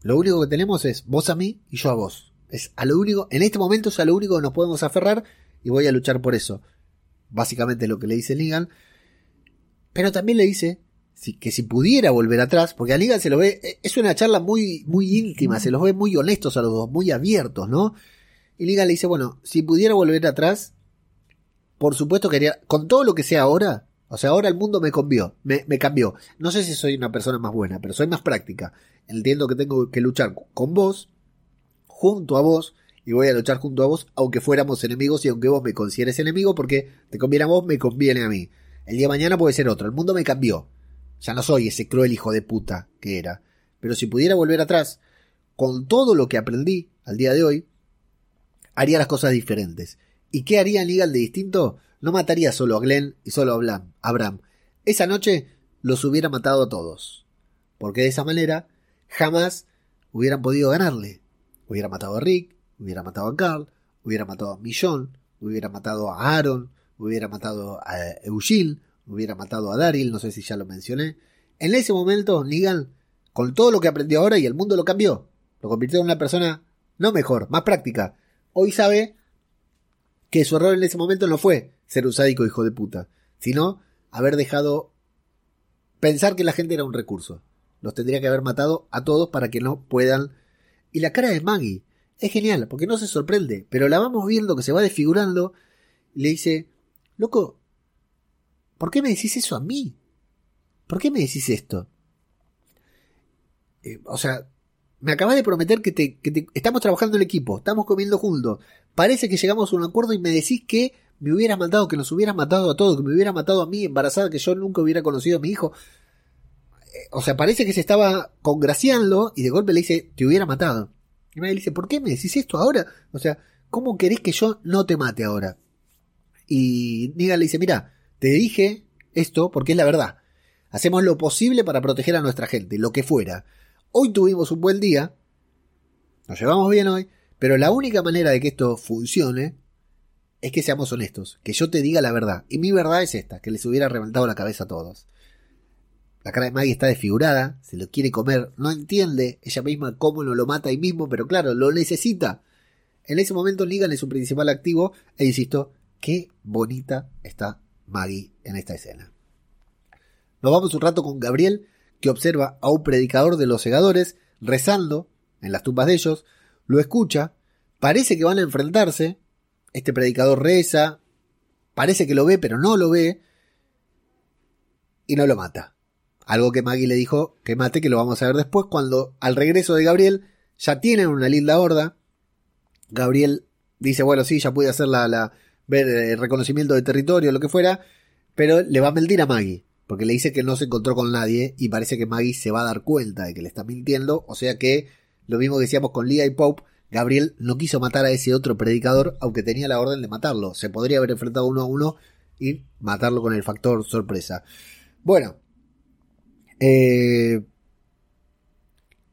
lo único que tenemos es vos a mí y yo a vos. Es a lo único, en este momento es a lo único que nos podemos aferrar y voy a luchar por eso. Básicamente lo que le dice Negan. Pero también le dice que si pudiera volver atrás, porque a Negan se lo ve, e, es una charla muy, muy íntima, se los ve muy honestos a los dos, muy abiertos, ¿no? Y Negan le dice, bueno, si pudiera volver atrás, por supuesto que haría, con todo lo que sea ahora, o sea, ahora el mundo me cambió, me, cambió. No sé si soy una persona más buena, pero soy más práctica. Entiendo que tengo que luchar con vos, junto a vos, y voy a luchar junto a vos, aunque fuéramos enemigos y aunque vos me consideres enemigo, porque te conviene a vos, me conviene a mí. El día de mañana puede ser otro. El mundo me cambió. Ya no soy ese cruel hijo de puta que era. Pero si pudiera volver atrás, con todo lo que aprendí al día de hoy, haría las cosas diferentes. ¿Y qué haría Negan de distinto? No mataría solo a Glenn y solo a Abraham. Esa noche los hubiera matado a todos. Porque de esa manera jamás hubieran podido ganarle. Hubiera matado a Rick, hubiera matado a Carl, hubiera matado a Millón, hubiera matado a Aaron, hubiera matado a Eugene, hubiera matado a Daryl, no sé si ya lo mencioné. En ese momento, Negan, con todo lo que aprendió ahora y el mundo lo cambió, lo convirtió en una persona no mejor, más práctica. Hoy sabe que su error en ese momento no fue ser un sádico hijo de puta, sino haber dejado pensar que la gente era un recurso. Los tendría que haber matado a todos para que no puedan. Y la cara de Maggie es genial, porque no se sorprende, pero la vamos viendo que se va desfigurando y le dice, loco, ¿por qué me decís eso a mí? ¿Por qué me decís esto? Eh, o sea, me acabas de prometer que, te, estamos trabajando en equipo, estamos comiendo juntos. Parece que llegamos a un acuerdo y me decís que me hubieras matado, que nos hubieras matado a todos, que me hubieras matado a mí embarazada, que yo nunca hubiera conocido a mi hijo o sea, parece que se estaba congraciando y de golpe le dice, te hubiera matado. Y me dice, ¿por qué me decís esto ahora? O sea, ¿cómo querés que yo no te mate ahora? Y Negan le dice, mira, te dije esto porque es la verdad. Hacemos lo posible para proteger a nuestra gente, lo que fuera. Hoy tuvimos un buen día, nos llevamos bien hoy, pero la única manera de que esto funcione es que seamos honestos, que yo te diga la verdad. Y mi verdad es esta, que les hubiera reventado la cabeza a todos. La cara de Maggie está desfigurada, se lo quiere comer, no entiende ella misma cómo no lo mata ahí mismo, pero claro, lo necesita. En ese momento Negan es su principal activo e insisto, qué bonita está Maggie en esta escena. Nos vamos un rato con Gabriel, que observa a un predicador de los segadores rezando en las tumbas de ellos, lo escucha, parece que van a enfrentarse, este predicador reza, parece que lo ve, pero no lo ve, y no lo mata. Algo que Maggie le dijo que mate, que lo vamos a ver después, cuando al regreso de Gabriel ya tienen una linda horda. Gabriel dice, bueno, sí, ya pude hacer la, ver eh, reconocimiento de territorio, lo que fuera, pero le va a mentir a Maggie, porque le dice que no se encontró con nadie y parece que Maggie se va a dar cuenta de que le está mintiendo, o sea que lo mismo que decíamos con Leah y Pope, Gabriel no quiso matar a ese otro predicador, aunque tenía la orden de matarlo. Se podría haber enfrentado uno a uno y matarlo con el factor sorpresa. Bueno, eh,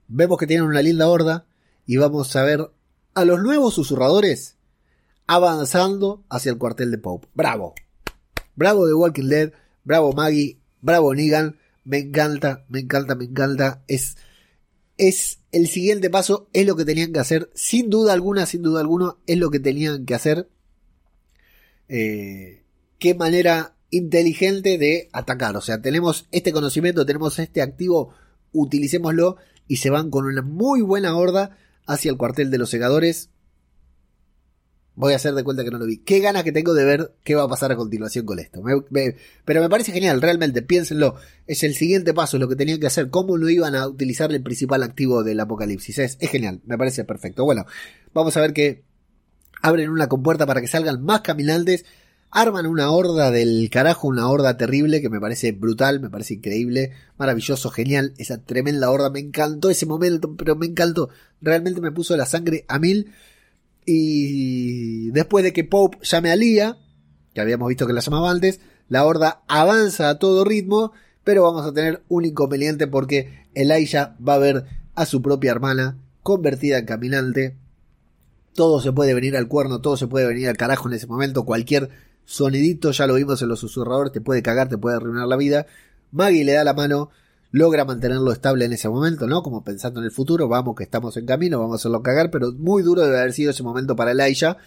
vemos que tienen una linda horda y vamos a ver a los nuevos susurradores avanzando hacia el cuartel de Pope. Bravo. Bravo de Walking Dead. Bravo Maggie. Bravo Negan. Me encanta, me encanta, me encanta. Es, es el siguiente paso. Es lo que tenían que hacer. Sin duda alguna, sin duda alguna, es lo que tenían que hacer. Eh, qué manera inteligente de atacar. O sea, tenemos este conocimiento, tenemos este activo, utilicémoslo y se van con una muy buena horda hacia el cuartel de los segadores. Voy a hacer de cuenta que no lo vi. Qué ganas que tengo de ver qué va a pasar a continuación con esto. pero me parece genial, realmente, piénsenlo. Es el siguiente paso, lo que tenían que hacer. Cómo no iban a utilizar el principal activo del apocalipsis. Es, es genial, me parece perfecto. Bueno, vamos a ver que abren una compuerta para que salgan más caminantes. Arman una horda del carajo, una horda terrible que me parece brutal, me parece increíble, maravilloso, genial. Esa tremenda horda, me encantó ese momento, pero me encantó. Realmente me puso la sangre a mil. Y después de que Pope llame a Lía, que habíamos visto que la llamaba antes, la horda avanza a todo ritmo, pero vamos a tener un inconveniente porque Elijah va a ver a su propia hermana convertida en caminante. Todo se puede venir al cuerno, todo se puede venir al carajo en ese momento, cualquier sonidito, ya lo vimos en los susurradores, te puede cagar, te puede arruinar la vida. Maggie le da la mano, logra mantenerlo estable en ese momento, ¿no? Como pensando en el futuro, vamos que estamos en camino, vamos a hacerlo cagar, pero muy duro debe haber sido ese momento para Elijah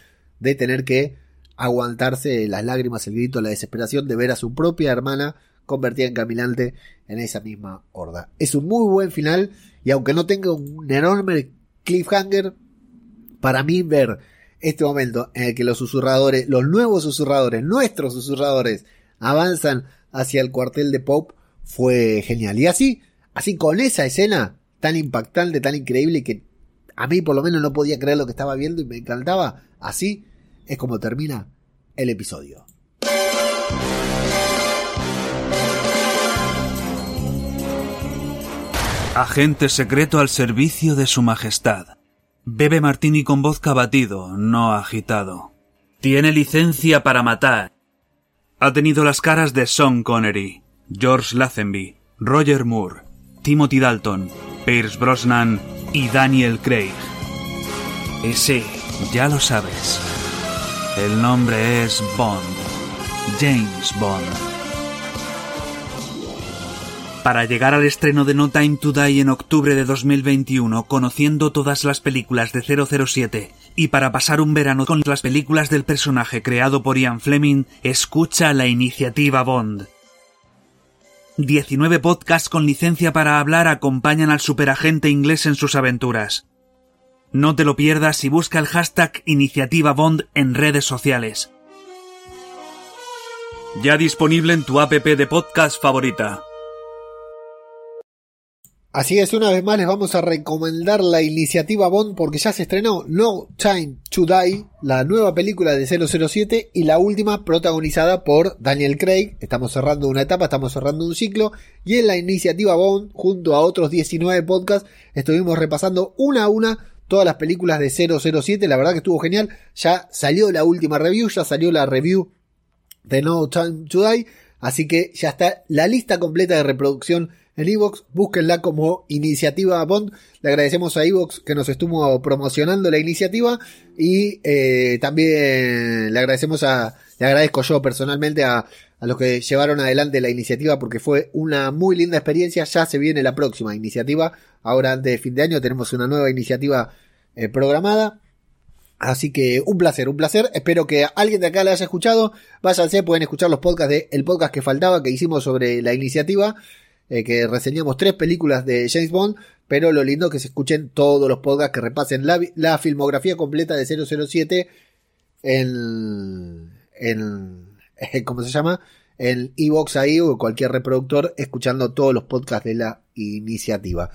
de tener que aguantarse las lágrimas, el grito, la desesperación de ver a su propia hermana convertida en caminante en esa misma horda. Es un muy buen final y aunque no tenga un enorme cliffhanger, para mí ver este momento en el que los susurradores, los nuevos susurradores, nuestros susurradores, avanzan hacia el cuartel de Pope fue genial. Y así, así con esa escena tan impactante, tan increíble que a mí por lo menos no podía creer lo que estaba viendo y me encantaba, así es como termina el episodio. Agente secreto al servicio de su majestad. Bebe martini con vodka batido, no agitado. Tiene licencia para matar. Ha tenido las caras de Sean Connery, George Lazenby, Roger Moore, Timothy Dalton, Pierce Brosnan y Daniel Craig. Sí, ya lo sabes. El nombre es Bond. James Bond. Para llegar al estreno de No Time to Die en octubre de 2021, conociendo todas las películas de 007, y para pasar un verano con las películas del personaje creado por Ian Fleming, escucha la iniciativa Bond 19 podcasts con licencia para hablar acompañan al superagente inglés en sus aventuras. No te lo pierdas y busca el hashtag Iniciativa Bond en redes sociales. Ya disponible en tu app de podcast favorita. Así es, una vez más les vamos a recomendar la iniciativa Bond porque ya se estrenó No Time to Die, la nueva película de 007 y la última protagonizada por Daniel Craig. Estamos cerrando una etapa, estamos cerrando un ciclo y en la iniciativa Bond, junto a otros 19 podcasts, estuvimos repasando una a una todas las películas de 007. La verdad que estuvo genial. Ya salió la última review, ya salió la review de No Time to Die. Así que ya está la lista completa de reproducción en Evox, búsquenla como iniciativa Bond. Le agradecemos a Evox que nos estuvo promocionando la iniciativa y eh, también le agradecemos a, le agradezco yo personalmente a, los que llevaron adelante la iniciativa porque fue una muy linda experiencia. Ya se viene la próxima iniciativa. Ahora antes de fin de año tenemos una nueva iniciativa eh, programada. Así que un placer, un placer. Espero que alguien de acá la haya escuchado. Váyanse, pueden escuchar los podcasts de el podcast que faltaba que hicimos sobre la iniciativa. Eh, que reseñamos tres películas de James Bond, pero lo lindo es que se escuchen todos los podcasts que repasen la, filmografía completa de 007 en, en ¿cómo se llama? En Evox ahí o cualquier reproductor escuchando todos los podcasts de la iniciativa.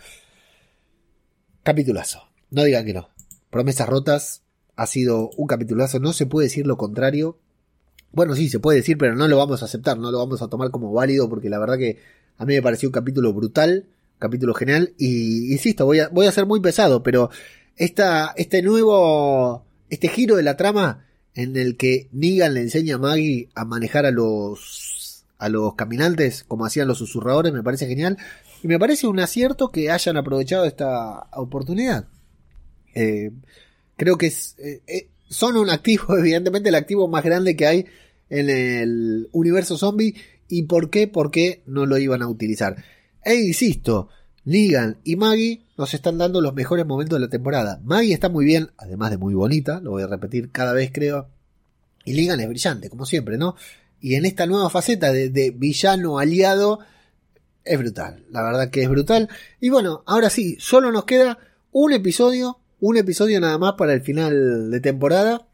Capitulazo. No digan que no. Promesas rotas. Ha sido un capitulazo. No se puede decir lo contrario. Bueno, sí, se puede decir, pero no lo vamos a aceptar, no lo vamos a tomar como válido porque la verdad que a mí me pareció un capítulo brutal, un capítulo genial y insisto, voy a, voy a ser muy pesado, pero esta, este nuevo, este giro de la trama en el que Negan le enseña a Maggie a manejar a los, a los caminantes como hacían los susurradores me parece genial y me parece un acierto que hayan aprovechado esta oportunidad. Eh, creo que es, eh, eh, son un activo, evidentemente el activo más grande que hay en el universo zombie. ¿Y por qué? ¿Por qué no lo iban a utilizar? E insisto, Negan y Maggie nos están dando los mejores momentos de la temporada. Maggie está muy bien, además de muy bonita, lo voy a repetir cada vez creo. Y Negan es brillante, como siempre, ¿no? Y en esta nueva faceta de, de villano aliado, es brutal. La verdad que es brutal. Y bueno, ahora sí, solo nos queda un episodio, un episodio nada más para el final de temporada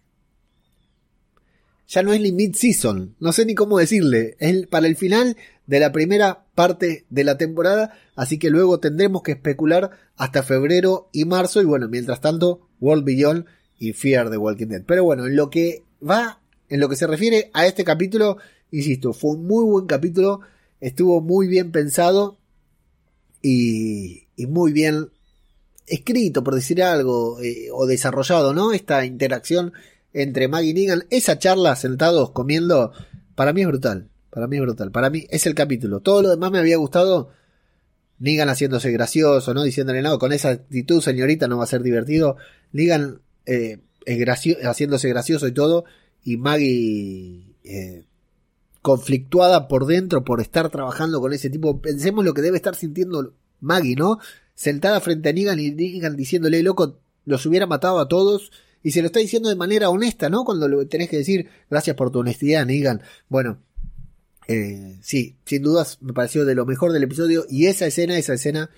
ya no es ni mid-season, no sé ni cómo decirle, es para el final de la primera parte de la temporada, así que luego tendremos que especular hasta febrero y marzo, y bueno, mientras tanto, World Beyond y Fear the Walking Dead. Pero bueno, en lo que va, en lo que se refiere a este capítulo, insisto, fue un muy buen capítulo, estuvo muy bien pensado y, muy bien escrito, por decir algo, eh, o desarrollado, ¿no? Esta interacción entre Maggie y Negan, esa charla sentados comiendo, para mí es brutal. Para mí es brutal. Para mí es el capítulo. Todo lo demás me había gustado. Negan haciéndose gracioso, ¿no? Diciéndole, no, con esa actitud, señorita, no va a ser divertido. Negan eh, haciéndose gracioso y todo. Y Maggie eh, conflictuada por dentro por estar trabajando con ese tipo. Pensemos lo que debe estar sintiendo Maggie, ¿no? Sentada frente a Negan y Negan diciéndole, loco, los hubiera matado a todos y se lo está diciendo de manera honesta, ¿no? Cuando lo tenés que decir, gracias por tu honestidad, Negan. Bueno, eh, sí, sin dudas me pareció de lo mejor del episodio y esa escena, esa escena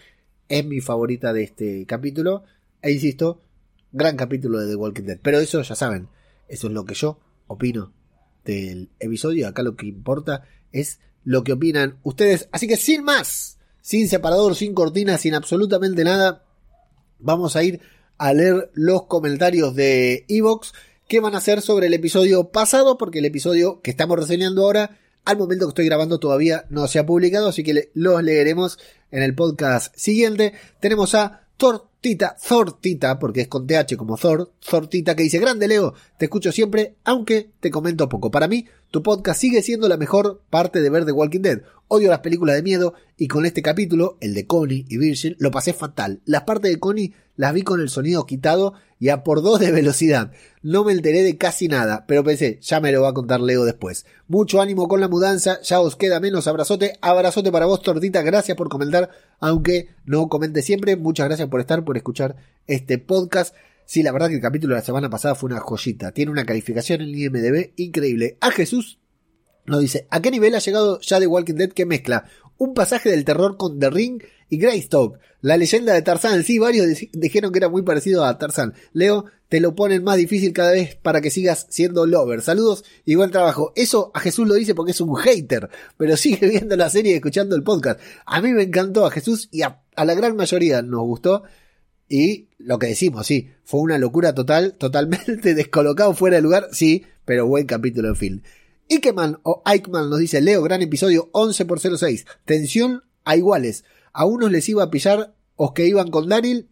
es mi favorita de este capítulo. E insisto, gran capítulo de The Walking Dead. Pero eso ya saben, eso es lo que yo opino del episodio. Acá lo que importa es lo que opinan ustedes. Así que sin más, sin separador, sin cortina, sin absolutamente nada, vamos a ir a leer los comentarios de Evox que van a ser sobre el episodio pasado, porque el episodio que estamos reseñando ahora, al momento que estoy grabando todavía no se ha publicado, así que los leeremos en el podcast siguiente. Tenemos a Tortita, Zortita, porque es con TH como Thor, Zortita que dice, grande Leo, te escucho siempre, aunque te comento poco. Para mí, tu podcast sigue siendo la mejor parte de ver The Walking Dead. Odio las películas de miedo y con este capítulo, el de Connie y Virgin, lo pasé fatal. Las partes de Connie las vi con el sonido quitado y a por dos de velocidad. No me enteré de casi nada, pero pensé, ya me lo va a contar Leo después. Mucho ánimo con la mudanza, ya os queda menos abrazote. Abrazote para vos, Tortita, gracias por comentar, aunque no comente siempre. Muchas gracias por estar, por escuchar este podcast. Sí, la verdad que el capítulo de la semana pasada fue una joyita. Tiene una calificación en IMDB increíble. A Jesús nos dice, ¿a qué nivel ha llegado ya The Walking Dead que mezcla un pasaje del terror con The Ring y Greystoke? La leyenda de Tarzán. Sí, varios dijeron que era muy parecido a Tarzán. Leo, te lo ponen más difícil cada vez para que sigas siendo lover. Saludos y buen trabajo. Eso a Jesús lo dice porque es un hater, pero sigue viendo la serie y escuchando el podcast. A mí me encantó a Jesús y a la gran mayoría nos gustó. Y lo que decimos, sí, fue una locura total, totalmente descolocado fuera de lugar, sí, pero buen capítulo en film. Ikeman o Eichmann nos dice, Leo, gran episodio 11 por 06, tensión a iguales. A unos les iba a pillar os que iban con Daryl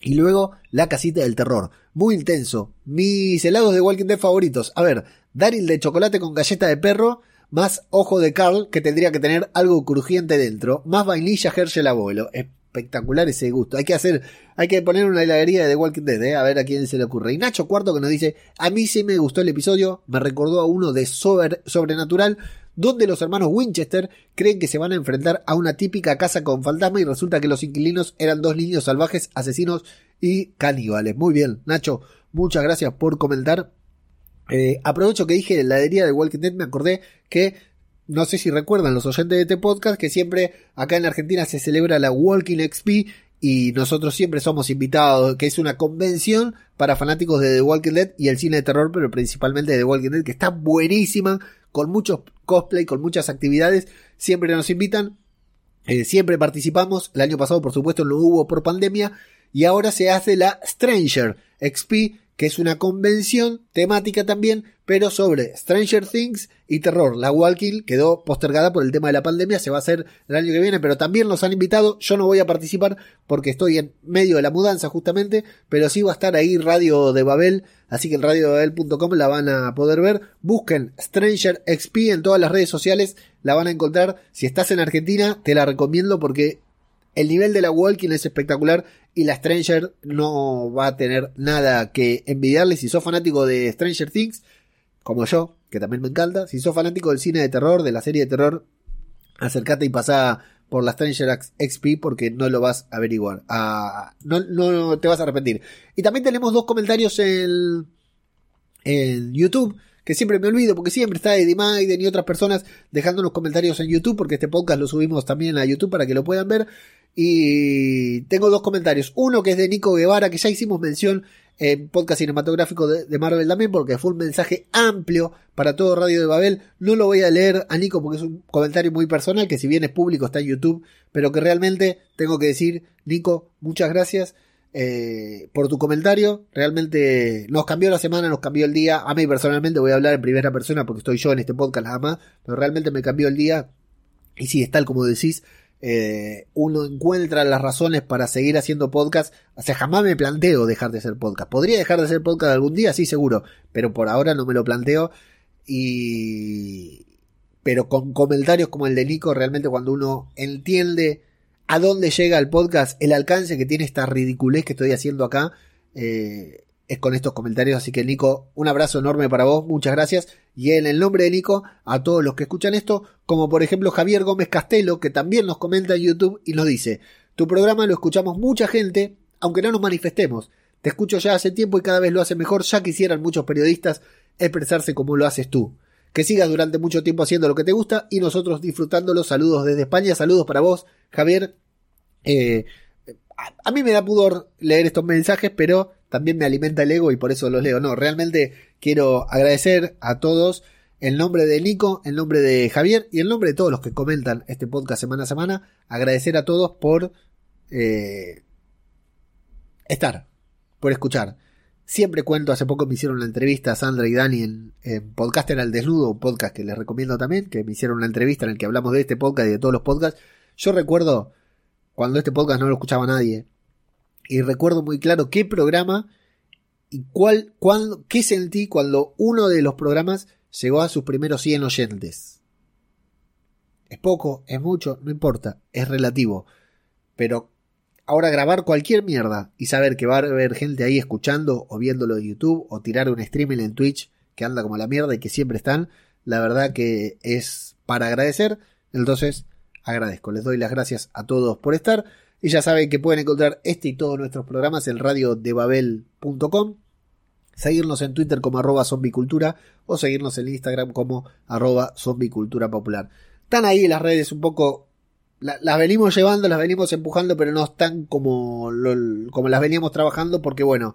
y luego la casita del terror. Muy intenso. Mis helados de Walking Dead favoritos. A ver, Daryl de chocolate con galleta de perro, más ojo de Carl, que tendría que tener algo crujiente dentro, más vainilla Herschel abuelo espectacular ese gusto. Hay que hacer, hay que poner una heladería de The Walking Dead, ¿eh? a ver a quién se le ocurre. Y Nacho Cuarto que nos dice, a mí sí me gustó el episodio, me recordó a uno de Sobrenatural, donde los hermanos Winchester creen que se van a enfrentar a una típica casa con fantasma y resulta que los inquilinos eran dos niños salvajes, asesinos y caníbales. Muy bien, Nacho, muchas gracias por comentar. Eh, aprovecho que dije heladería de Walking Dead, me acordé que no sé si recuerdan los oyentes de este podcast que siempre acá en Argentina se celebra la Walking XP y nosotros siempre somos invitados, que es una convención para fanáticos de The Walking Dead y el cine de terror, pero principalmente de The Walking Dead, que está buenísima, con muchos cosplay, con muchas actividades, siempre nos invitan, eh, siempre participamos, el año pasado por supuesto no hubo por pandemia, y ahora se hace la Stranger XP, que es una convención temática también, pero sobre Stranger Things y terror. La Walking quedó postergada por el tema de la pandemia, se va a hacer el año que viene, pero también nos han invitado. Yo no voy a participar porque estoy en medio de la mudanza justamente, pero sí va a estar ahí Radio de Babel, así que en radiodebabel.com la van a poder ver. Busquen Stranger XP en todas las redes sociales, la van a encontrar. Si estás en Argentina, te la recomiendo porque el nivel de la Walking es espectacular y la Stranger no va a tener nada que envidiarle. Si sos fanático de Stranger Things, como yo, que también me encanta, si sos fanático del cine de terror, de la serie de terror, acércate y pasá por la Stranger XP porque no lo vas a averiguar. Ah, no, no te vas a arrepentir. Y también tenemos dos comentarios en, en YouTube que siempre me olvido porque siempre está Eddie Maiden y otras personas dejándonos comentarios en YouTube porque este podcast lo subimos también a YouTube para que lo puedan ver. Y tengo dos comentarios. Uno que es de Nico Guevara, que ya hicimos mención en podcast cinematográfico de, Marvel también, porque fue un mensaje amplio para todo Radio de Babel. No lo voy a leer a Nico porque es un comentario muy personal, que si bien es público está en YouTube, pero que realmente tengo que decir, Nico, muchas gracias. Eh, por tu comentario. Realmente nos cambió la semana, nos cambió el día. A mí personalmente voy a hablar en primera persona porque estoy yo en este podcast nada más, pero realmente me cambió el día. Y si es tal como decís, eh, uno encuentra las razones para seguir haciendo podcast. O sea, jamás me planteo dejar de hacer podcast. Podría dejar de hacer podcast algún día, sí, seguro, pero por ahora no me lo planteo. Y. Pero con comentarios como el de Nico, realmente cuando uno entiende a dónde llega el podcast, el alcance que tiene esta ridiculez que estoy haciendo acá, eh, es con estos comentarios. Así que Nico, un abrazo enorme para vos, muchas gracias. Y en el nombre de Nico, a todos los que escuchan esto, como por ejemplo Javier Gómez Castelo, que también nos comenta en YouTube y nos dice, tu programa lo escuchamos mucha gente, aunque no nos manifestemos. Te escucho ya hace tiempo y cada vez lo hace mejor, ya quisieran muchos periodistas expresarse como lo haces tú. Que sigas durante mucho tiempo haciendo lo que te gusta y nosotros disfrutándolo. Saludos desde España, saludos para vos, Javier. Eh, a, mí me da pudor leer estos mensajes, pero también me alimenta el ego y por eso los leo. No, realmente quiero agradecer a todos en nombre de Nico, en nombre de Javier y en nombre de todos los que comentan este podcast semana a semana. Agradecer a todos por eh, estar, por escuchar. Siempre cuento, hace poco me hicieron una entrevista a Sandra y Dani en, en Podcaster al Desnudo, un podcast que les recomiendo también, que me hicieron una entrevista en el que hablamos de este podcast y de todos los podcasts. Yo recuerdo cuando este podcast no lo escuchaba nadie. Y recuerdo muy claro qué programa y cuál, cuándo, qué sentí cuando uno de los programas llegó a sus primeros 100 oyentes. Es poco, es mucho, no importa, es relativo. Pero ahora grabar cualquier mierda y saber que va a haber gente ahí escuchando o viéndolo en YouTube o tirar un streaming en Twitch que anda como la mierda y que siempre están, la verdad que es para agradecer. Entonces, agradezco. Les doy las gracias a todos por estar. Y ya saben que pueden encontrar este y todos nuestros programas en radiodebabel.com. Seguirnos en Twitter como arroba zombicultura o seguirnos en Instagram como arroba zombicultura. Están ahí las redes un poco... las venimos llevando, las venimos empujando, pero no están como, como las veníamos trabajando porque bueno,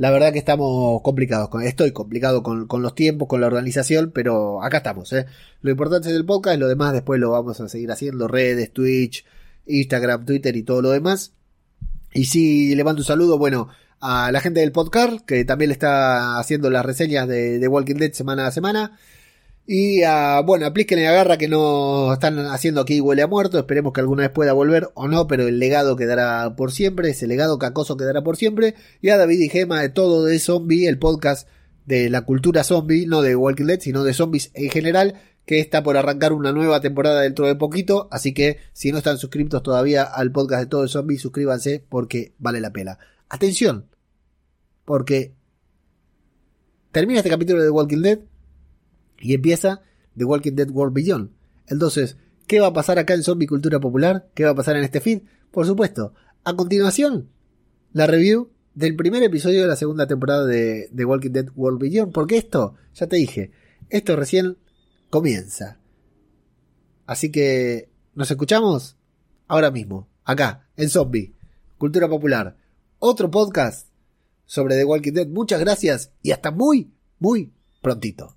la verdad que estamos complicados. Estoy complicado con, los tiempos, con la organización, pero acá estamos. ¿eh? Lo importante es el podcast, lo demás después lo vamos a seguir haciendo. Redes, Twitch, Instagram, Twitter y todo lo demás. Y si le mando un saludo, bueno, a la gente del podcast, que también le está haciendo las reseñas de, Walking Dead semana a semana. Y a, bueno, a Plisken y Agarra que no están haciendo aquí huele a muerto. Esperemos que alguna vez pueda volver o no, pero el legado quedará por siempre. Ese legado cacoso quedará por siempre. Y a David y Gema de todo de zombie, el podcast de la cultura zombie, no de Walking Dead, sino de zombies en general, que está por arrancar una nueva temporada dentro de poquito. Así que si no están suscritos todavía al podcast de todo de zombies, suscríbanse porque vale la pena. Atención, porque termina este capítulo de Walking Dead y empieza The Walking Dead World Beyond. Entonces, ¿qué va a pasar acá en Zombie Cultura Popular? ¿Qué va a pasar en este feed? Por supuesto, a continuación, la review del primer episodio de la segunda temporada de The Walking Dead World Beyond. Porque esto, ya te dije, esto recién comienza. Así que, ¿nos escuchamos? Ahora mismo, acá, en Zombie, Cultura Popular. Otro podcast sobre The Walking Dead. Muchas gracias y hasta muy, muy prontito.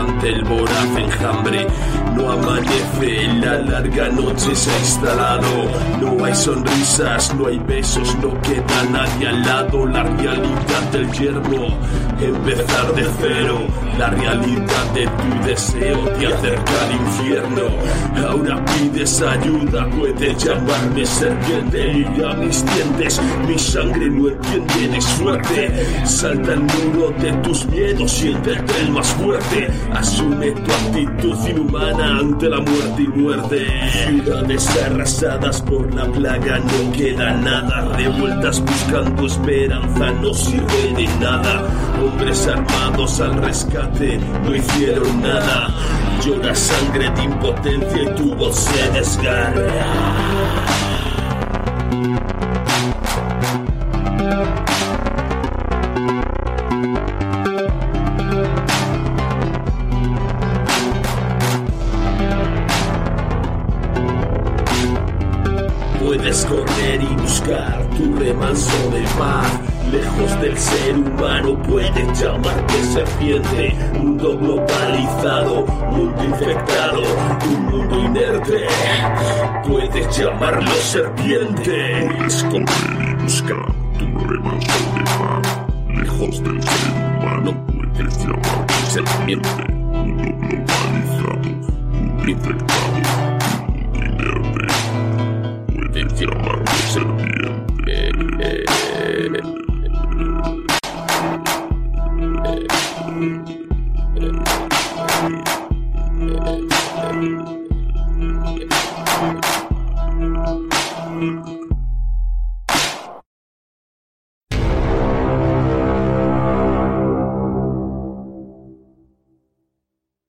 ante el voraz enjambre. No amanece, la larga noche se ha instalado. No hay sonrisas, no hay besos, no queda nadie al lado. La realidad del yermo, empezar de cero. La realidad de tu deseo te acerca al infierno. Ahora pides ayuda, puedes llamarme serpiente. Y a mis dientes, mi sangre no entiende de suerte. Salta el muro de tus miedos, siéntete el más fuerte. Asume tu actitud inhumana ante la muerte y muerte. Ciudades arrasadas por la plaga, no queda nada. Revueltas buscando esperanza, no sirve de nada. Hombres armados al rescate, no hicieron nada. Llora sangre de impotencia y tu voz se desgarra. Puedes llamarlo serpiente.